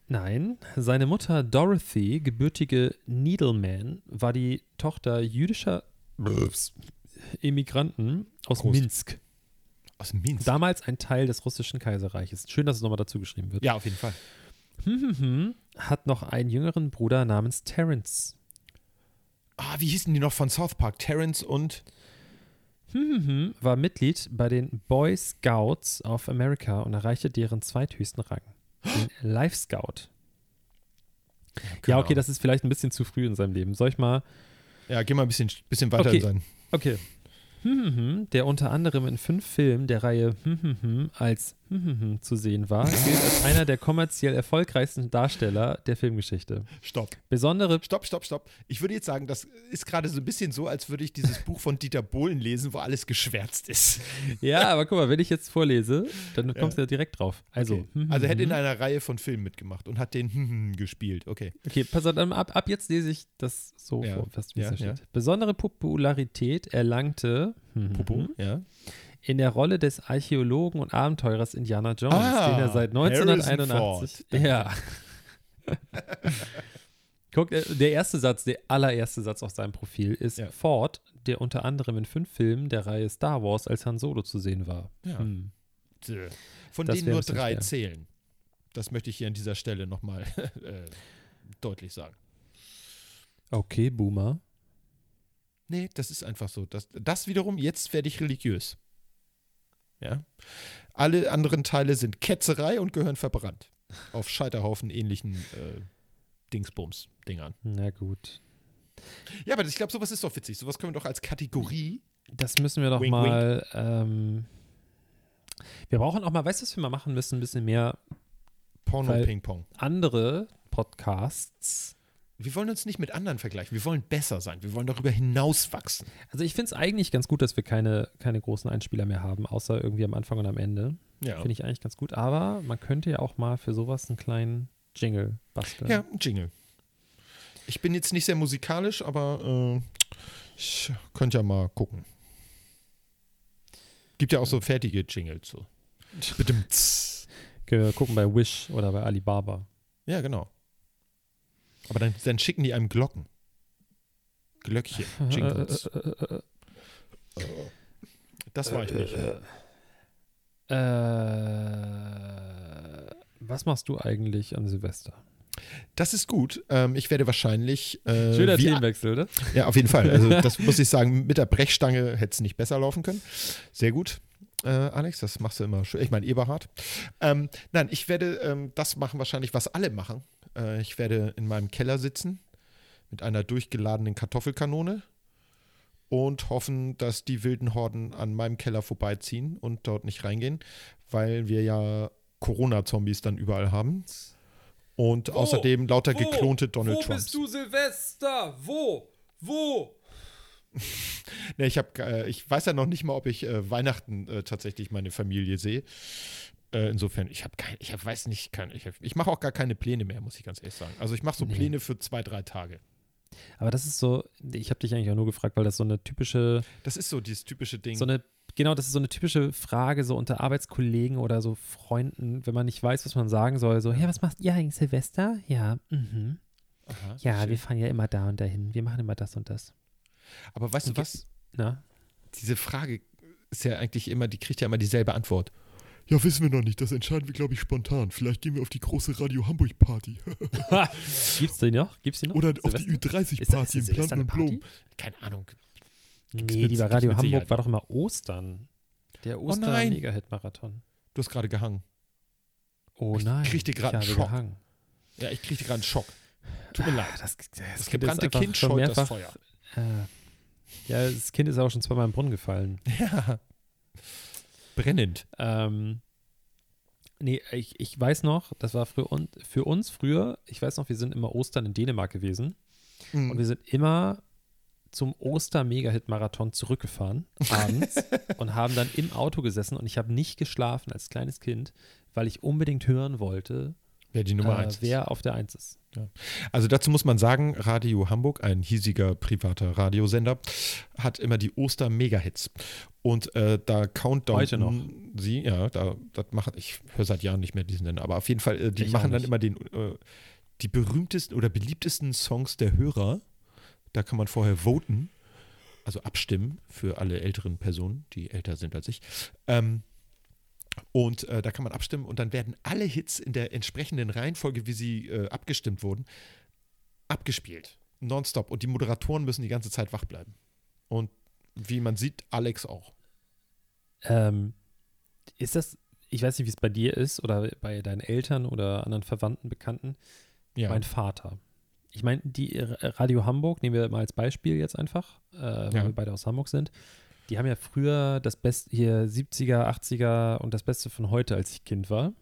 Nein, seine Mutter Dorothy, gebürtige Needleman, war die Tochter jüdischer Immigranten aus Prost. Minsk. Aus Minsk. Damals ein Teil des russischen Kaiserreiches. Schön, dass es nochmal dazu geschrieben wird. ja, auf jeden Fall. Hm, hm, hm, hat noch einen jüngeren Bruder namens Terence. Ah, wie hießen die noch von South Park? Terrence und. Hm, hm, hm, war Mitglied bei den Boy Scouts of America und erreichte deren zweithöchsten Rang. Life Scout. Ja, okay, das ist vielleicht ein bisschen zu früh in seinem Leben. Soll ich mal Ja, geh mal ein bisschen, bisschen weiter Okay. in sein. Okay. Hm, hm, hm, der unter anderem in fünf Filmen der Reihe hm, hm, hm, als zu sehen war, gilt als einer der kommerziell erfolgreichsten Darsteller der Filmgeschichte. Stopp. Besondere. Stopp, stopp, stopp. Ich würde jetzt sagen, das ist gerade so ein bisschen so, als würde ich dieses Buch von Dieter Bohlen lesen, wo alles geschwärzt ist. Ja, aber guck mal, wenn ich jetzt vorlese, dann kommst du ja direkt drauf. Also, Okay. hm, also er hätte in hm. einer Reihe von Filmen mitgemacht und hat den hm, hm, gespielt. Okay. Okay, pass auf, ab, ab jetzt lese ich das so Ja, vor, was wie es ja, da steht. ja. Besondere Popularität erlangte hm, hm, Popo, ja. In der Rolle des Archäologen und Abenteurers Indiana Jones, Ah, den er seit Harrison 1981. Ford. Ja. Guck, äh, der erste Satz, der allererste Satz auf seinem Profil ist Ja. Ford, der unter anderem in fünf Filmen der Reihe Star Wars als Han Solo zu sehen war. Ja. Hm. Von Das denen nur drei schwer. zählen. Das möchte ich hier an dieser Stelle nochmal äh, deutlich sagen. Okay, Boomer. Nee, das ist einfach so. Das, das wiederum, jetzt werde ich religiös. Ja. Alle anderen Teile sind Ketzerei und gehören verbrannt. Auf Scheiterhaufen ähnlichen äh, Dingsbums-Dingern. Na gut. Ja, aber ich glaube, sowas ist doch witzig. Sowas können wir doch als Kategorie. Das müssen wir doch Wink, mal. Ähm, wir brauchen auch mal, weißt du, was wir mal machen müssen? Ein bisschen mehr Porno-Ping-Pong. andere Podcasts. Wir wollen uns nicht mit anderen vergleichen. Wir wollen besser sein. Wir wollen darüber hinauswachsen. Also ich finde es eigentlich ganz gut, dass wir keine, keine großen Einspieler mehr haben, außer irgendwie am Anfang und am Ende. Ja. Finde ich eigentlich ganz gut. Aber man könnte ja auch mal für sowas einen kleinen Jingle basteln. Ja, ein Jingle. Ich bin jetzt nicht sehr musikalisch, aber äh, ich könnte ja mal gucken. Gibt ja auch so fertige Jingles. So. Bedimmt. Können wir gucken bei Wish oder bei Alibaba. Ja, genau. Aber dann, dann schicken die einem Glocken. Glöckchen, Jingles. Das war ich nicht. äh, was machst du eigentlich an Silvester? Das ist gut. Ähm, ich werde wahrscheinlich. Äh, Schöner Themenwechsel, ne? Ja, auf jeden Fall. Also, das muss ich sagen, mit der Brechstange hätte es nicht besser laufen können. Sehr gut. Äh, Alex, das machst du immer schön. Ich meine, Eberhard. Ähm, nein, ich werde ähm, das machen, wahrscheinlich, was alle machen. Äh, ich werde in meinem Keller sitzen mit einer durchgeladenen Kartoffelkanone und hoffen, dass die wilden Horden an meinem Keller vorbeiziehen und dort nicht reingehen, weil wir ja Corona-Zombies dann überall haben. Und außerdem lauter geklonte Donald Trumps. du, Silvester? Wo? Wo? Nee, ich, hab, äh, ich weiß ja noch nicht mal, ob ich äh, Weihnachten äh, tatsächlich meine Familie sehe. Äh, insofern, ich habe kein, ich hab, weiß nicht, kein, ich, hab- ich mache auch gar keine Pläne mehr, muss ich ganz ehrlich sagen. Also ich mache so Nee. Pläne für zwei, drei Tage. Aber das ist so, ich habe dich eigentlich auch nur gefragt, weil das so eine typische, Das ist so dieses typische Ding. so eine, genau, das ist so eine typische Frage so unter Arbeitskollegen oder so Freunden, wenn man nicht weiß, was man sagen soll, so, ja, was macht ihr eigentlich Silvester? Ja, mhm. Aha, Ja, schön. wir fahren ja immer da und dahin. Wir machen immer das und das. Aber weißt du was? Na? Diese Frage ist ja eigentlich immer, die kriegt ja immer dieselbe Antwort. Ja, wissen wir noch nicht. Das entscheiden wir, glaube ich, spontan. Vielleicht gehen wir auf die große Radio Hamburg Party. Gibt's die noch? Gibt's die noch? Oder auf Silvester? die Ü30 Ist das- Party ist in Planten und? Blumen. Keine Ahnung. Gibt's Nee, mit- die bei gibt's Radio Hamburg Sicherheit. war doch immer Ostern. Der Oh nein. Oster-Mega-Hit-Marathon. Du hast gerade gehangen. Oh Ich nein. kriegte gerade ich einen Schock. gehangen. Ja, ich kriegte gerade einen Schock. Tut mir leid. Das, das, Das Kind gebrannte Kind schon scheut das mehrfach, Feuer. Äh, ja, das Kind ist auch schon zweimal im Brunnen gefallen. Ja. Brennend. Ähm, nee, ich, ich weiß noch, das war für, un, für uns früher, ich weiß noch, wir sind immer Ostern in Dänemark gewesen Mhm. und wir sind immer zum Oster-Mega-Hit-Marathon zurückgefahren, abends, und haben dann im Auto gesessen und ich habe nicht geschlafen als kleines Kind, weil ich unbedingt hören wollte, Wer die Nummer äh, eins ist. wer auf der Eins ist. Also dazu muss man sagen, Radio Hamburg, ein hiesiger privater Radiosender, hat immer die Oster-Mega-Hits. Und äh, da Countdown Heute noch. sie, ja, da das machen, ich höre seit Jahren nicht mehr diesen Sender, aber auf jeden Fall, äh, die Ich machen dann immer den, äh, die berühmtesten oder beliebtesten Songs der Hörer. Da kann man vorher voten, also abstimmen für alle älteren Personen, die älter sind als ich. Ähm, und äh, da kann man abstimmen und dann werden alle Hits in der entsprechenden Reihenfolge, wie sie äh, abgestimmt wurden, abgespielt. Nonstop. Und die Moderatoren müssen die ganze Zeit wach bleiben. Und wie man sieht, Alex auch. Ähm, ist das, ich weiß nicht, wie es bei dir ist oder bei deinen Eltern oder anderen Verwandten, Bekannten, Ja. mein Vater. Ich meine, die Radio Hamburg, nehmen wir mal als Beispiel jetzt einfach, äh, weil Ja. wir beide aus Hamburg sind. Die haben ja früher das Beste, hier 70er, 80er und das Beste von heute, als ich Kind war.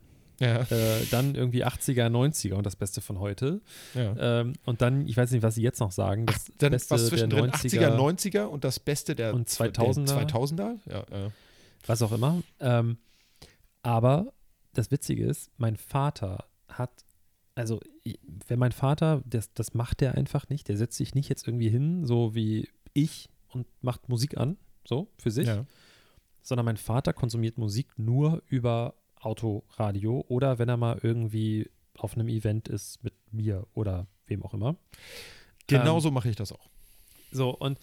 Ja. Äh, dann irgendwie 80er, 90er und das Beste von heute. ja. Ähm, und dann, ich weiß nicht, was sie jetzt noch sagen, das Dann Beste was der zwischendrin 90er, 80er, 90er und das Beste der Und der 2000er. 2000er. Ja, ja. was auch immer. Ähm, aber das Witzige ist, mein Vater hat, also wenn mein Vater, das, das macht der einfach nicht, der setzt sich nicht jetzt irgendwie hin, so wie ich, und macht Musik an, so für sich, ja. sondern mein Vater konsumiert Musik nur über Autoradio oder wenn er mal irgendwie auf einem Event ist mit mir oder wem auch immer. Genauso mache ich das auch. So, und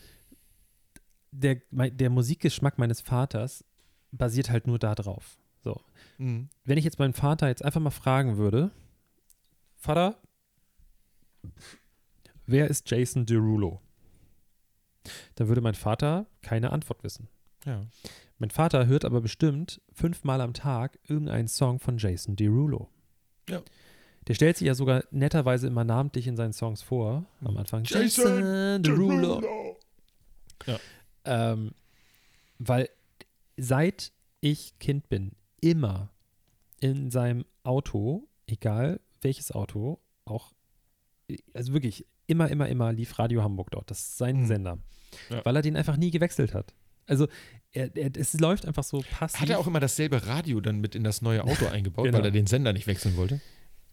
der, mei- der Musikgeschmack meines Vaters basiert halt nur da drauf. So. Mhm. Wenn ich jetzt meinen Vater jetzt einfach mal fragen würde, Vater, wer ist Jason Derulo? Dann würde mein Vater keine Antwort wissen. Ja. Mein Vater hört aber bestimmt fünfmal am Tag irgendeinen Song von Jason Derulo. Ja. Der stellt sich ja sogar netterweise immer namentlich in seinen Songs vor. Am Anfang. Jason Derulo. Ähm, weil seit ich Kind bin, immer in seinem Auto, egal welches Auto, auch, also wirklich, immer, immer, immer lief Radio Hamburg dort. Das ist sein Mhm. Sender. Ja. Weil er den einfach nie gewechselt hat. Also, er, er, es läuft einfach so passiv. Hat er auch immer dasselbe Radio dann mit in das neue Auto eingebaut, Genau. weil er den Sender nicht wechseln wollte?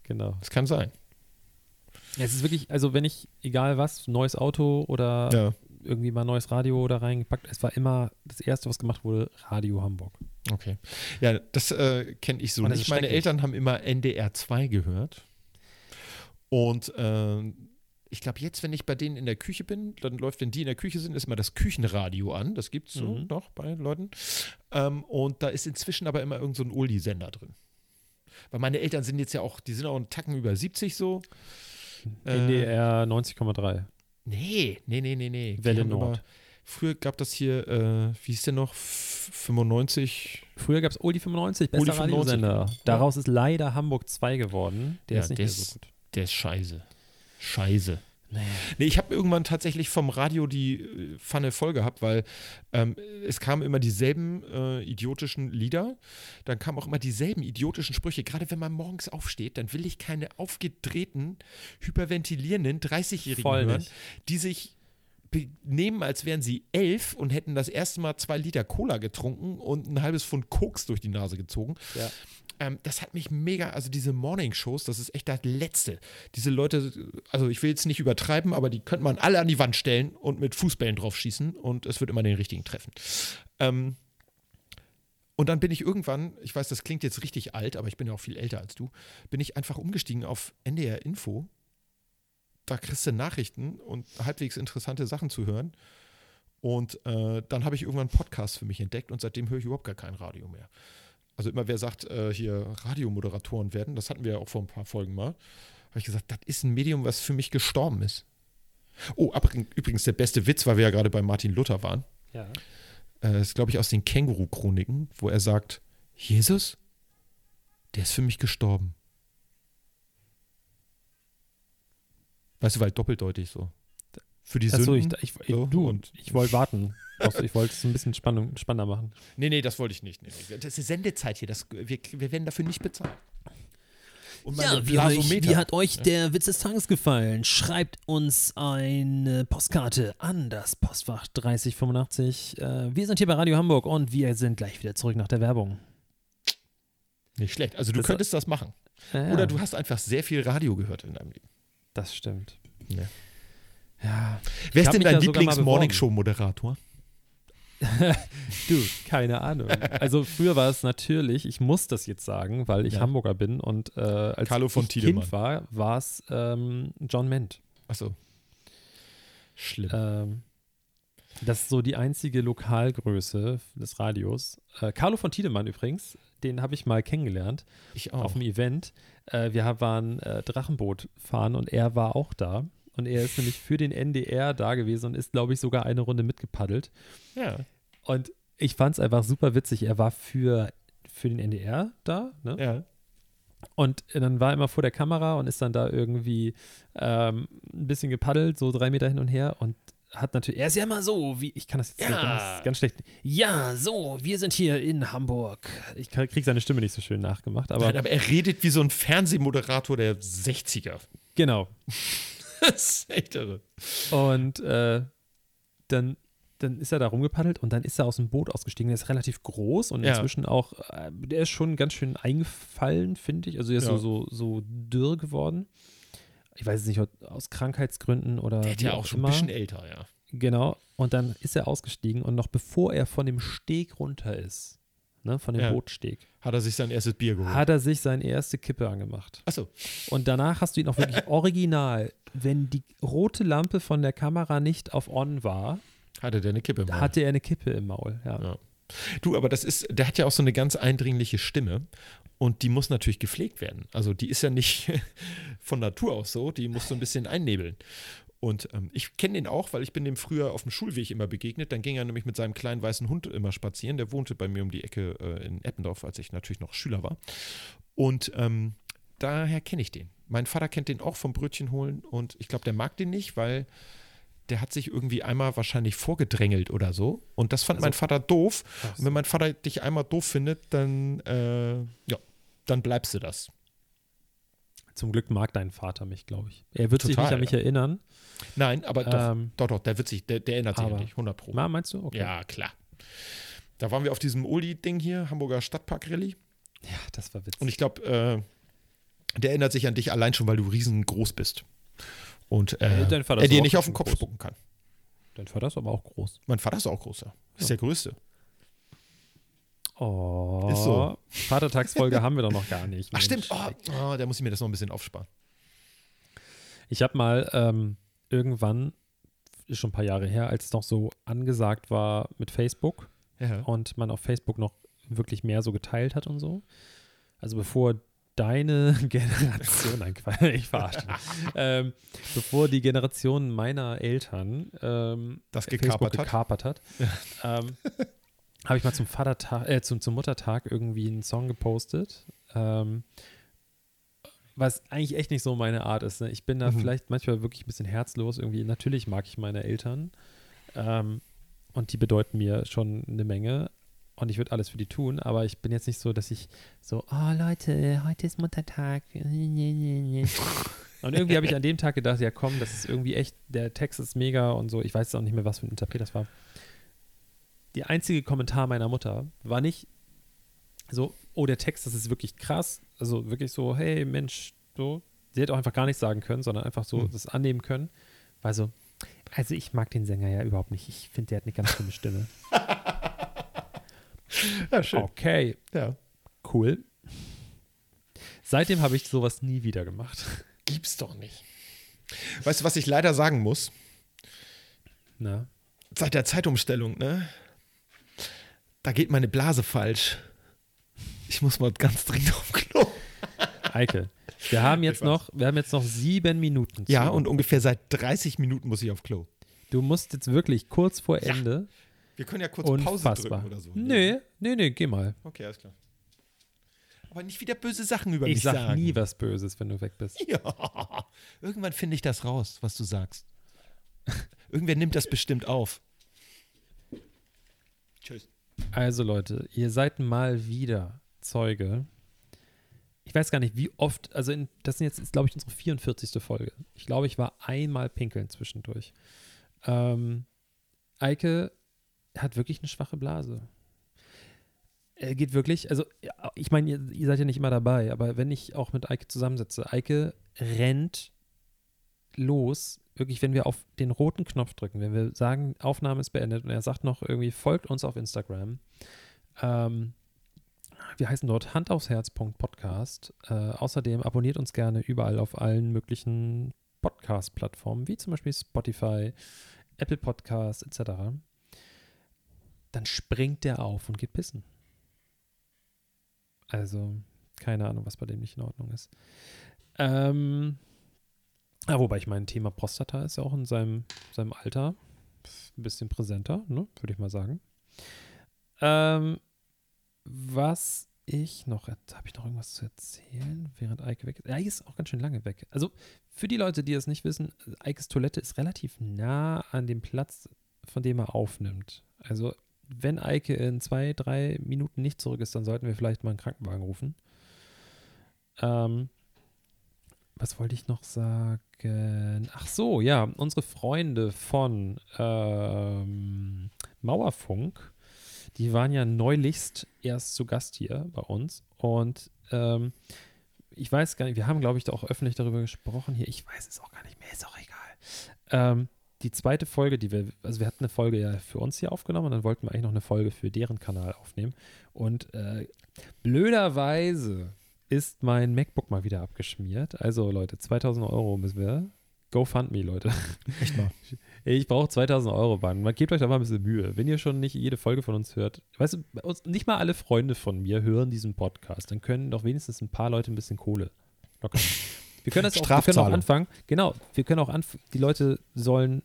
Genau. Das kann sein. Ja, es ist wirklich, also wenn ich, egal was, neues Auto oder Ja. irgendwie mal neues Radio da reingepackt, es war immer das erste, was gemacht wurde, Radio Hamburg. Okay. Ja, das äh, kenne ich so Und nicht. Meine. Eltern haben immer NDR 2 gehört. Und ähm, ich glaube, jetzt, wenn ich bei denen in der Küche bin, dann läuft, wenn die in der Küche sind, ist mal das Küchenradio an. Das gibt es so Mhm. noch bei Leuten. Ähm, und da ist inzwischen aber immer irgend so ein Oldie-Sender drin. Weil meine Eltern sind jetzt ja auch, die sind auch einen Tacken über 70 so. Äh, NDR 90,3. Nee, nee, nee, nee, nee. Welle Nord. Früher gab das hier, äh, wie hieß der noch? F 95. Früher gab es Oldie 95, bester Oldie 95. Radiosender. Daraus ist leider Hamburg 2 geworden. Der Ja, ist nicht der mehr so gut. Der ist scheiße. Scheiße. Nee. Nee, ich habe irgendwann tatsächlich vom Radio die äh, Pfanne voll gehabt, weil ähm, es kamen immer dieselben äh, idiotischen Lieder, dann kamen auch immer dieselben idiotischen Sprüche. Gerade wenn man morgens aufsteht, dann will ich keine aufgedrehten, hyperventilierenden 30-Jährigen Voll hören, die sich benehmen, als wären sie elf und hätten das erste Mal zwei Liter Cola getrunken und ein halbes Pfund Koks durch die Nase gezogen. Ja. Ähm, das hat mich mega, also diese Morning-Shows, das ist echt das Letzte. Diese Leute, also ich will jetzt nicht übertreiben, aber die könnte man alle an die Wand stellen und mit Fußbällen drauf schießen und es wird immer den richtigen treffen. Ähm, und dann bin ich irgendwann, ich weiß, das klingt jetzt richtig alt, aber ich bin ja auch viel älter als du, bin ich einfach umgestiegen auf NDR Info. Da kriegst du Nachrichten und halbwegs interessante Sachen zu hören. Und äh, dann habe ich irgendwann einen Podcast für mich entdeckt und seitdem höre ich überhaupt gar kein Radio mehr. Also immer wer sagt, äh, hier Radiomoderatoren werden, das hatten wir ja auch vor ein paar Folgen mal, habe ich gesagt, das ist ein Medium, was für mich gestorben ist. Oh, übrigens der beste Witz, weil wir ja gerade bei Martin Luther waren, Ja. äh, ist glaube ich aus den Känguru-Chroniken, wo er sagt, Jesus, der ist für mich gestorben. Weißt du, weil doppeldeutig so. Für die Achso, ich, Sünden. ich, ich, so, du, und- ich wollte warten. Also, ich wollte es ein bisschen spannend, spannender machen. Nee, nee, das wollte ich nicht. Nee, nee. Das ist Sendezeit hier. Das, wir, wir werden dafür nicht bezahlt. Ja, wie, euch, wie hat euch der Witz des Tages gefallen? Schreibt uns eine Postkarte an das Postfach 3085. Äh, wir sind hier bei Radio Hamburg und wir sind gleich wieder zurück nach der Werbung. Nicht schlecht. Also du Das- könntest das machen. Ja, Oder du hast einfach sehr viel Radio gehört in deinem Leben. Das stimmt. Ja. Ja. Wer ist denn dein Lieblings-Morningshow-Moderator? Du, keine Ahnung. Also früher war es natürlich, ich muss das jetzt sagen, weil ich Ja. Hamburger bin und äh, als Carlo von ich Tiedemann. Kind war, war es ähm, John Ment. Achso. Schlimm. Ähm, das ist so die einzige Lokalgröße des Radios. Äh, Carlo von Tiedemann übrigens, den habe ich mal kennengelernt ich auf auch. dem Event. Äh, wir waren äh, Drachenboot fahren und er war auch da. Und er ist nämlich für den NDR da gewesen und ist, glaube ich, sogar eine Runde mitgepaddelt. Ja. Und ich fand es einfach super witzig. Er war für, für den NDR da, ne? ja. Und dann war er immer vor der Kamera und ist dann da irgendwie ähm, ein bisschen gepaddelt, so drei Meter hin und her und hat natürlich, er ist ja immer so, wie, ich kann das jetzt Ja. ganz, ganz schlecht. Ja, so, wir sind hier in Hamburg. Ich kann- krieg seine Stimme nicht so schön nachgemacht, aber Nein, aber er redet wie so ein Fernsehmoderator der 60er. genau. Das ist echt irre. Und äh, dann, dann ist er da rumgepaddelt und dann ist er aus dem Boot ausgestiegen. Der ist relativ groß und Ja. inzwischen auch, äh, der ist schon ganz schön eingefallen, finde ich. Also er ist Ja. so, so, so dürr geworden. Ich weiß es nicht, aus Krankheitsgründen oder. Der ist ja auch schon immer. ein bisschen älter, ja. Genau. Und dann ist er ausgestiegen und noch bevor er von dem Steg runter ist, ne, von dem Ja. Bootsteg, Hat er sich sein erstes Bier geholt. hat er sich seine erste Kippe angemacht. Achso. Und danach hast du ihn auch wirklich original, wenn die rote Lampe von der Kamera nicht auf On war, Hatte der eine Kippe im Maul. hatte er eine Kippe im Maul. Ja. Ja. Du, aber das ist, der hat ja auch so eine ganz eindringliche Stimme und die muss natürlich gepflegt werden. Also die ist ja nicht von Natur aus so, die musst du ein bisschen einnebeln. Und ähm, ich kenne den auch, weil ich bin dem früher auf dem Schulweg immer begegnet. Dann ging er nämlich mit seinem kleinen weißen Hund immer spazieren. Der wohnte bei mir um die Ecke äh, in Eppendorf, als ich natürlich noch Schüler war. Und ähm, daher kenne ich den. Mein Vater kennt den auch vom Brötchen holen und ich glaube, der mag den nicht, weil der hat sich irgendwie einmal wahrscheinlich vorgedrängelt oder so. Und das fand Also- mein Vater doof. Und wenn mein Vater dich einmal doof findet, dann, äh, ja, dann bleibst du das. Zum Glück mag dein Vater mich, glaube ich. Er wird sich Total, nicht an mich ja. erinnern. Nein, aber doch, Ähm, doch, doch, der wird sich, der, der erinnert sich an dich, 100 Pro. Na, meinst du? Okay. Ja, klar. Da waren wir auf diesem Uli-Ding hier, Hamburger Stadtpark-Rallye. Ja, das war witzig. Und ich glaube, äh, der erinnert sich an dich allein schon, weil du riesengroß bist. Und äh, Ja, Vater er dir nicht auf den Kopf groß. spucken kann. Dein Vater ist aber auch groß. Mein Vater ist auch großer. Ist der Größte. Oh. Ist so. Vatertagsfolge haben wir doch noch gar nicht. Ach, stimmt. Mensch. Oh, oh, da muss ich mir das noch ein bisschen aufsparen. Ich habe mal ähm, irgendwann, ist schon ein paar Jahre her, als es noch so angesagt war mit Facebook Ja. und man auf Facebook noch wirklich mehr so geteilt hat und so. Also bevor deine Generation, nein, ich verarsche. ähm, bevor die Generation meiner Eltern ähm, Das Facebook gekapert hat. gekapert hat, ähm, habe ich mal zum Vatertag, äh, zum, zum Muttertag irgendwie einen Song gepostet. Ähm, was eigentlich echt nicht so meine Art ist. Ne? Ich bin da Mhm. vielleicht manchmal wirklich ein bisschen herzlos. Irgendwie, natürlich mag ich meine Eltern. Ähm, und die bedeuten mir schon eine Menge. Und ich würde alles für die tun, aber ich bin jetzt nicht so, dass ich so, oh Leute, heute ist Muttertag. Und irgendwie habe ich an dem Tag gedacht, ja komm, das ist irgendwie echt, der Text ist mega und so. Ich weiß auch nicht mehr, was für ein Interpret das war. Die einzige Kommentar meiner Mutter war nicht so, oh, der Text, das ist wirklich krass. Also wirklich so, hey Mensch, so. Sie hätte auch einfach gar nichts sagen können, sondern einfach so Hm. das annehmen können. Weil so, also ich mag den Sänger ja überhaupt nicht. Ich finde, der hat eine ganz schlimme Stimme. Ja, schön. Okay, Ja. cool. Seitdem habe ich sowas nie wieder gemacht. Gibt's doch nicht. Weißt du, was ich leider sagen muss? Na? Seit der Zeitumstellung, ne? Da geht meine Blase falsch. Ich muss mal ganz dringend auf Klo. Eike, wir haben jetzt noch, wir haben jetzt noch sieben Minuten. Ja, und ungefähr seit 30 Minuten muss ich auf Klo. du musst jetzt wirklich kurz vor Ja. Wir können ja kurz Pause Unfassbar. drücken oder so. Nee, nee, nee, geh mal. Okay, alles klar. Aber nicht wieder böse Sachen über Ich mich sag sagen. nie was Böses, wenn du weg bist. Ja. Irgendwann finde ich das raus, was du sagst. Irgendwer nimmt das bestimmt auf. Tschüss. Also Leute, ihr seid mal wieder Zeuge. Ich weiß gar nicht, wie oft, also in, das sind jetzt, glaube ich, unsere 44. Folge. Ich glaube, ich war einmal pinkeln zwischendurch. Ähm, Eike hat wirklich eine schwache Blase. Er geht wirklich, also ich meine, ihr, ihr seid ja nicht immer dabei, aber wenn ich auch mit Eike zusammensitze, Eike rennt los, wirklich, wenn wir auf den roten Knopf drücken, wenn wir sagen, Aufnahme ist beendet und er sagt noch irgendwie, folgt uns auf Instagram. Ähm, wir heißen dort Hand aufs Herz Podcast. Äh, außerdem abonniert uns gerne überall auf allen möglichen Podcast-Plattformen, wie zum Beispiel Spotify, Apple Podcasts etc. Dann springt der auf und geht pissen. Also, keine Ahnung, was bei dem nicht in Ordnung ist. Ähm, ja, wobei ich mein Thema Prostata ist ja auch in seinem, seinem Alter ein bisschen präsenter, ne? würde ich mal sagen. Ähm, was ich noch, habe ich noch irgendwas zu erzählen, während Eike weg ist? Eike ist auch ganz schön lange weg. Also für die Leute, die es nicht wissen, Eikes Toilette ist relativ nah an dem Platz, von dem er aufnimmt. Also wenn Eike in zwei, drei Minuten nicht zurück ist, dann sollten wir vielleicht mal einen Krankenwagen rufen. Ähm, was wollte ich noch sagen? Ach so, ja, unsere Freunde von ähm, Mauerfunk, die waren ja neulichst erst zu Gast hier bei uns und ähm, ich weiß gar nicht, wir haben, glaube ich, da auch öffentlich darüber gesprochen hier. Ich weiß es auch gar nicht mehr, ist auch egal. Ähm, die zweite Folge, die wir, also wir hatten eine Folge ja für uns hier aufgenommen und dann wollten wir eigentlich noch eine Folge für deren Kanal aufnehmen. Und äh, blöderweise ist mein MacBook mal wieder abgeschmiert. Also Leute, 2000 Euro müssen wir GoFundMe, Leute. Echt mal. Ich brauche 2000 Euro, Mann. Man gebt euch da mal ein bisschen Mühe. Wenn ihr schon nicht jede Folge von uns hört, weißt du, nicht mal alle Freunde von mir hören diesen Podcast, dann können doch wenigstens ein paar Leute ein bisschen Kohle lockern. Wir können das auch, wir können auch anfangen. Genau, wir können auch anfangen. Die Leute sollen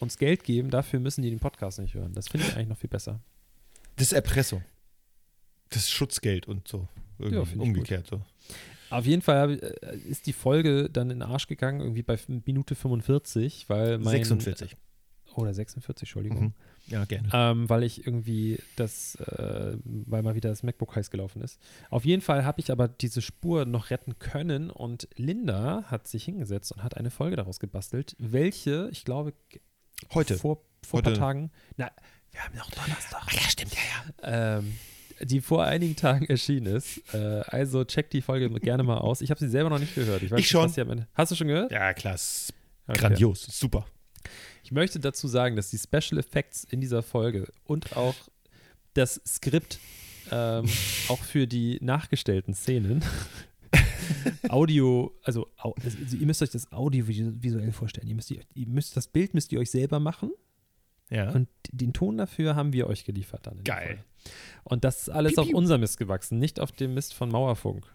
uns Geld geben, dafür müssen die den Podcast nicht hören. Das finde ich eigentlich noch viel besser. Das ist Erpressung. Das ist Schutzgeld und so. Irgendwie Ja, umgekehrt so. Auf jeden Fall äh, ist die Folge dann in den Arsch gegangen, irgendwie bei Minute 45, weil mein. 46. Oder 46, Entschuldigung. Mhm. Ja, gerne. ähm, weil ich irgendwie das, äh, weil mal wieder das MacBook heiß gelaufen ist. Auf jeden Fall habe ich aber diese Spur noch retten können und Linda hat sich hingesetzt und hat eine Folge daraus gebastelt, welche, ich glaube, Heute. vor, vor ein paar Heute. Tagen, na, wir haben noch Donnerstag, Ach ja, stimmt, ja, ja. ähm, die vor einigen Tagen erschienen ist. Äh, also check die Folge gerne mal aus. Ich habe sie selber noch nicht gehört. Ich, weiß Ich nicht, schon. was sie am Ende- Hast du schon gehört? Ja, klar. Okay. Grandios. Super. Ich möchte dazu sagen, dass die Special Effects in dieser Folge und auch das Skript ähm, auch für die nachgestellten Szenen Audio, also, also ihr müsst euch das audiovisuell vorstellen. Ihr müsst, ihr müsst das Bild müsst ihr euch selber machen Ja. und den Ton dafür haben wir euch geliefert dann. Geil. Und das ist alles Piu, auf piu. unser Mist gewachsen, nicht auf dem Mist von Mauerfunk.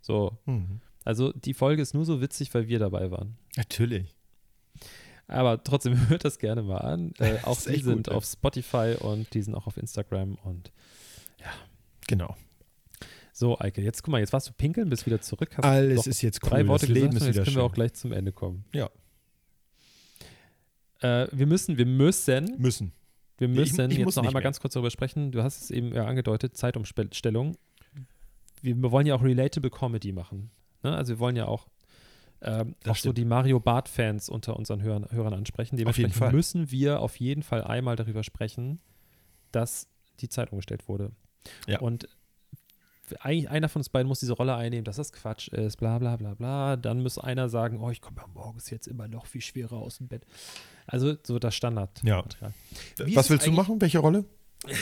So, Mhm. also die Folge ist nur so witzig, weil wir dabei waren. Natürlich. Aber trotzdem hört das gerne mal an. Äh, auch die sind gut, auf Spotify und die sind auch auf Instagram. Und Genau. So, Eike, jetzt guck mal, jetzt warst du pinkeln, bist wieder zurück. Hast Alles ist jetzt cool. drei Worte das Leben gesagt ist jetzt wieder können schön. wir auch gleich zum Ende kommen. Ja. Äh, wir müssen, wir müssen, Müssen. wir Ich- müssen ich jetzt muss noch einmal mehr. ganz kurz darüber sprechen. Du hast es eben ja angedeutet, Zeitumstellung. Wir wollen ja auch Relatable Comedy machen. Ne? Also wir wollen ja auch ähm, auch so die Mario Bart-Fans unter unseren Hörern, Hörern ansprechen. Auf jeden Dementsprechend Fall. müssen wir auf jeden Fall einmal darüber sprechen, dass die Zeit umgestellt wurde. Ja. Und eigentlich einer von uns beiden muss diese Rolle einnehmen, dass das Quatsch ist, bla bla bla bla. Dann muss einer sagen, oh, ich komme ja morgens jetzt immer noch viel schwerer aus dem Bett. Also so das Standard. Ja. Was willst du machen? Welche Rolle?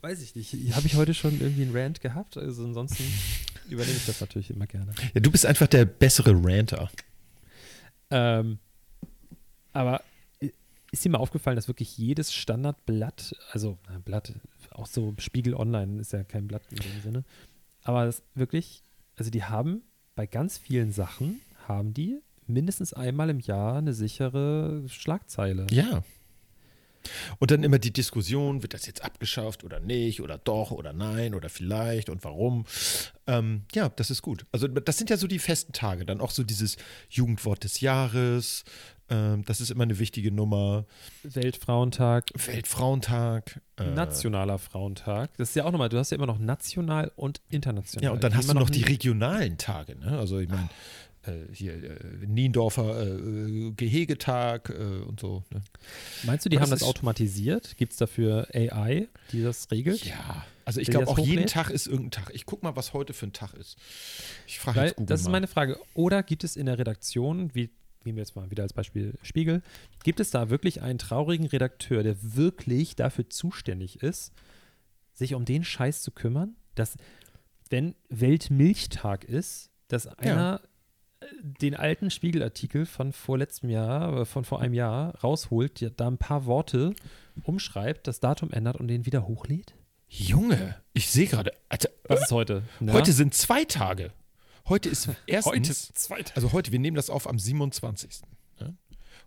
Weiß ich nicht. Habe ich heute schon irgendwie einen Rant gehabt? Also ansonsten übernehme ich das natürlich immer gerne. Ja, du bist einfach der bessere Ranter. Ähm, aber i- ist dir mal aufgefallen, dass wirklich jedes Standardblatt, also Blatt, auch so Spiegel Online ist ja kein Blatt in dem Sinne, aber das wirklich, also die haben bei ganz vielen Sachen, haben die mindestens einmal im Jahr eine sichere Schlagzeile. Ja. Und dann immer die Diskussion, wird das jetzt abgeschafft oder nicht oder doch oder nein oder vielleicht und warum. Ähm, ja, das ist gut. Also das sind ja so die festen Tage. Dann auch so dieses Jugendwort des Jahres. Ähm, das ist immer eine wichtige Nummer. Weltfrauentag, Weltfrauentag. Äh, Nationaler Frauentag. Das ist ja auch nochmal, du hast ja immer noch national und international. Ja, und dann hast du noch die regionalen Tage. Ne? Also ich meine, hier äh, Niendorfer äh, Gehegetag äh, und so. Ne? Meinst du, die Aber haben das das automatisiert? Gibt es dafür AI, die das regelt? Ja, also ich glaube das auch jeden hochlädt? Tag ist irgendein Tag. Ich guck mal, was heute für ein Tag ist. Ich frage jetzt Google das ist mal. meine Frage. Oder gibt es in der Redaktion, wie nehmen wir jetzt mal wieder als Beispiel Spiegel, gibt es da wirklich einen traurigen Redakteur, der wirklich dafür zuständig ist, sich um den Scheiß zu kümmern, dass, wenn Weltmilchtag ist, dass einer äh, den alten Spiegelartikel von vorletztem Jahr, äh, von vor einem Jahr rausholt, da ein paar Worte umschreibt, das Datum ändert und den wieder hochlädt? Junge, ich sehe gerade. Alter, Was ist heute? Na? Heute sind zwei Tage. Heute ist erstens. Heute ist Zweitag. Also heute, wir nehmen das auf am 27. Ne?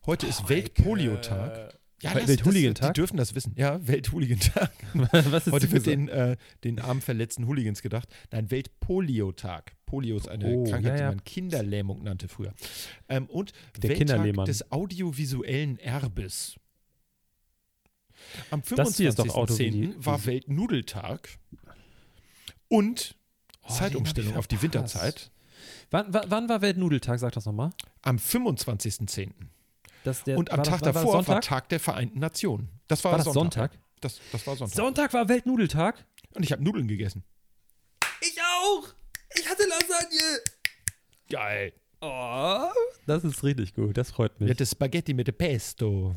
Heute ist Weltpoliotag. Ja, Welthooligan-Tag? Die dürfen das wissen. Ja, Welthooligan-Tag. Was ist Heute wird den, äh, den armen verletzten Hooligans gedacht. Nein, Weltpoliotag. Polio ist eine Oh, Krankheit, ja, die ja. man Kinderlähmung nannte früher. Ähm, und Der Welttag des audiovisuellen Erbes. Am Das hier ist doch 25.10. Autovisi- war Weltnudeltag und Oh, Zeitumstellung auf die. Winterzeit. Wann, wann, wann war Weltnudeltag? Sag das nochmal. Am 25.10. Das der- Und am war Tag war das davor war Sonntag? Tag der Vereinten Nationen. Das war, War das Sonntag. Sonntag? Das, das war Sonntag. Sonntag war Weltnudeltag. Und ich habe Nudeln gegessen. Ich auch. Ich hatte Lasagne. Geil. Oh, das ist richtig gut. Das freut mich. Das Spaghetti mit Pesto.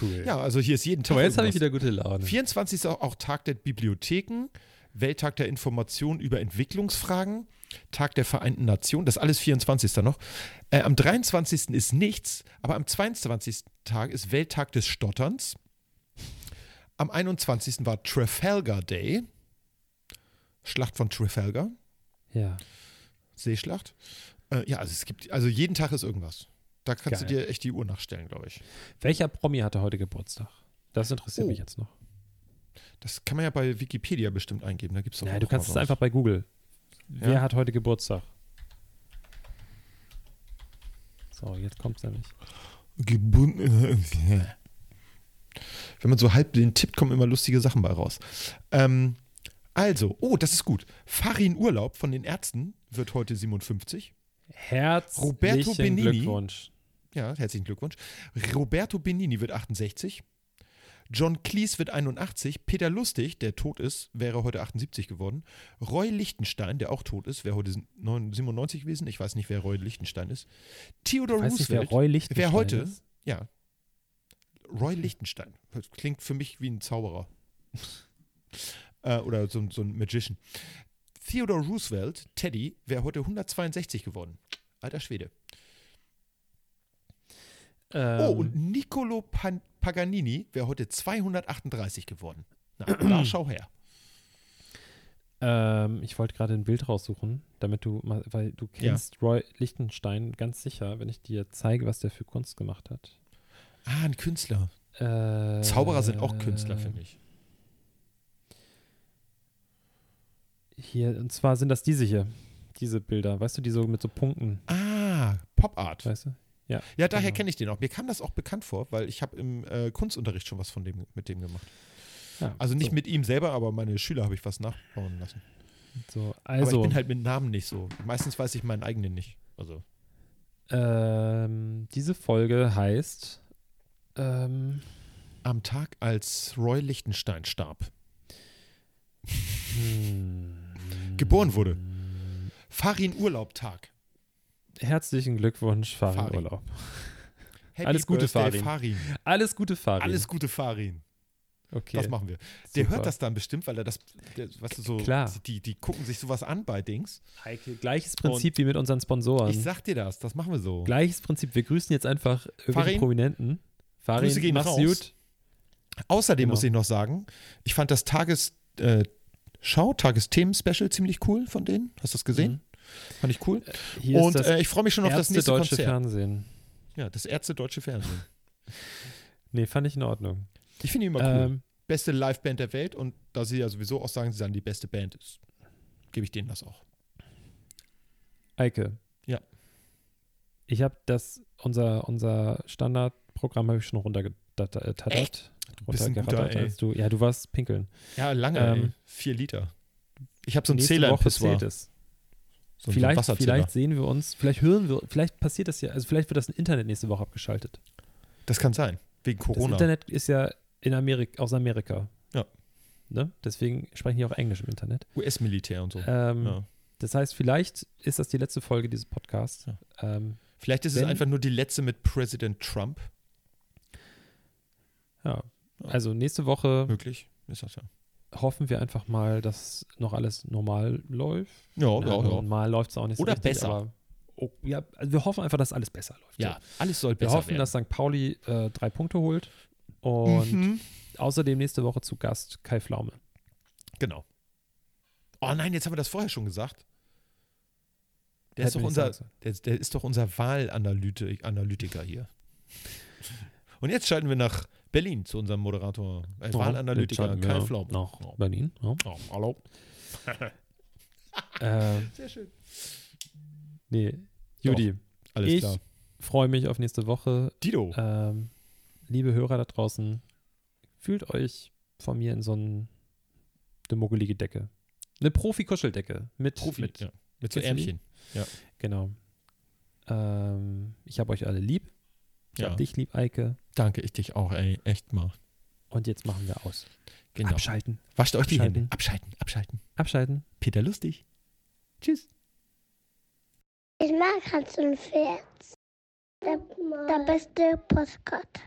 cool. Ja, also hier ist jeden Tag. Aber jetzt habe ich wieder gute Laune. 24 ist auch, auch Tag der Bibliotheken, Welttag der Information über Entwicklungsfragen, Tag der Vereinten Nationen. Das ist alles 24. noch. Äh, am 23. ist nichts, aber am 22. Tag ist Welttag des Stotterns. Am 21. war Trafalgar Day. Schlacht von Trafalgar. Ja. Seeschlacht. Äh, ja, also es gibt, also jeden Tag ist irgendwas. Da kannst Geil. du dir echt die Uhr nachstellen, glaube ich. Welcher Promi hatte heute Geburtstag? Das interessiert Oh. mich jetzt noch. Das kann man ja bei Wikipedia bestimmt eingeben. Da gibt's doch Nein, auch du kannst es einfach bei Google. Wer Ja. hat heute Geburtstag? So, jetzt kommt es nämlich. Gebunden. Wenn man so halb den tippt, kommen immer lustige Sachen bei raus. Ähm, also, oh, das ist gut. Farin Urlaub von den Ärzten wird heute 57. Herzlichen Roberto Benigni. Glückwunsch. Ja, herzlichen Glückwunsch. Roberto Benini wird 68. John Cleese wird 81. Peter Lustig, der tot ist, wäre heute 78 geworden. Roy Lichtenstein, der auch tot ist, wäre heute 97 gewesen. Ich weiß nicht, wer Roy Lichtenstein ist. Theodore Weiß nicht, wer Roosevelt. Roy Lichtenstein wer heute? ist? Ja. Roy Lichtenstein. Klingt für mich wie ein Zauberer. äh, oder so, so ein Magician. Theodore Roosevelt, Teddy, wäre heute 162 geworden. Alter Schwede. Ähm, Oh, und Niccolo Pan Paganini wäre heute 238 geworden. Na, da schau her. ähm, ich wollte gerade ein Bild raussuchen, damit du mal, weil du Ja. kennst Roy Lichtenstein ganz sicher, wenn ich dir zeige, was der für Kunst gemacht hat. Ah, ein Künstler. Äh, Zauberer sind auch Künstler, finde ich. Hier, und zwar sind das diese hier. Diese Bilder, weißt du, die so mit so Punkten, Ah, Pop Art. weißt du? Ja, Ja, daher genau. kenne ich den auch. Mir kam das auch bekannt vor, weil ich habe im äh, Kunstunterricht schon was von dem, mit dem gemacht. Ja, Also nicht so, mit ihm selber, aber meine Schüler habe ich was nachbauen lassen. So, aber ich also, bin halt mit Namen nicht so. Meistens weiß ich meinen eigenen nicht. Also, ähm, diese Folge heißt, ähm, am Tag, als Roy Lichtenstein starb. hm, Geboren wurde. Farin Urlaubtag. Herzlichen Glückwunsch, Farin Farin. Urlaub. Happy Alles Gute, Farin. Farin. Alles Gute, Farin. Alles Gute, Farin. okay. Das machen wir. Der super. hört das dann bestimmt, weil er das, der, weißt du, so, Klar. Die, die gucken sich sowas an bei Dings. Heike, gleiches Prinzip wie mit unseren Sponsoren. Ich sag dir das, das machen wir so. Gleiches Prinzip. Wir grüßen jetzt einfach irgendwelche Farin. Prominenten. Farin, Grüße gehen mach's raus. gut. Außerdem Genau. muss ich noch sagen, ich fand das Tages, äh, Schau, Tagesthemen-Special ziemlich cool von denen. Hast du das gesehen? Mhm. Fand ich cool. Hier Und das äh, ich freue mich schon auf das Ärzte nächste Deutsche Konzert. Fernsehen. Ja, das Ärzte-Deutsche Fernsehen. Nee, fand ich in Ordnung. Ich finde ihn immer cool. Ähm, Beste Liveband der Welt und da sie ja sowieso auch sagen, sie sagen, die beste Band ist, gebe ich denen das auch. Eike. Ja. Ich habe das, unser, unser Standardprogramm habe ich schon runtergetattert. Echt? Du bist ein guter, runtergerattert, als du, ja, du warst pinkeln. Ja, lange, Ähm. Vier Liter. Ich habe so einen Zähler im Woche zählt es. So, vielleicht, vielleicht sehen wir uns, vielleicht hören wir, vielleicht passiert das ja, also vielleicht wird das Internet nächste Woche abgeschaltet. Das kann sein. Wegen Corona. Das Internet ist ja in Amerika, aus Amerika. Ja. Ne? Deswegen sprechen die auch Englisch im Internet. US-Militär und so. Ähm, ja. Das heißt, vielleicht ist das die letzte Folge dieses Podcasts. Ja. Ähm, Vielleicht ist es wenn- einfach nur die letzte mit Präsident Trump. ja. Also nächste Woche Möglich. Ist das ja. Hoffen wir einfach mal, dass noch alles normal läuft. Ja, Ja, Normal läuft es auch nicht so Oder richtig, besser. Oh, ja, also wir hoffen einfach, dass alles besser läuft. Ja, So. alles soll Wir besser hoffen, werden. dass St. Pauli äh, drei Punkte holt. Und Mhm. außerdem nächste Woche zu Gast Kai Pflaume. Genau. Oh nein, jetzt haben wir das vorher schon gesagt. Der ist, doch wir unser, der, der ist doch unser Wahlanalytiker Analytiker hier. Und jetzt schalten wir nach Berlin zu unserem Moderator, äh, sollen. Wahlanalytiker Kai Pflaume. Nach Oh. Berlin. Ja. Oh, hallo. Äh, Sehr schön. nee, Judy, Alles ich klar. freue mich auf nächste Woche. Dido. Ähm, liebe Hörer da draußen, fühlt euch von mir in so ein, eine muggelige Decke. Eine Profi-Kuscheldecke mit, Profi. mit ja. Mit so? Ärmchen. Genau. Ähm, ich habe euch alle lieb. Ich Ja. hab dich lieb, Eike. Danke, ich dich auch, ey. Echt mal. Und jetzt machen wir aus. Genau. Abschalten. Wascht euch die Abschalten. Hände. Abschalten, abschalten. Abschalten. Peter Lustig. Tschüss. Ich mag Hans und Pferd. Der, der beste Postkarte.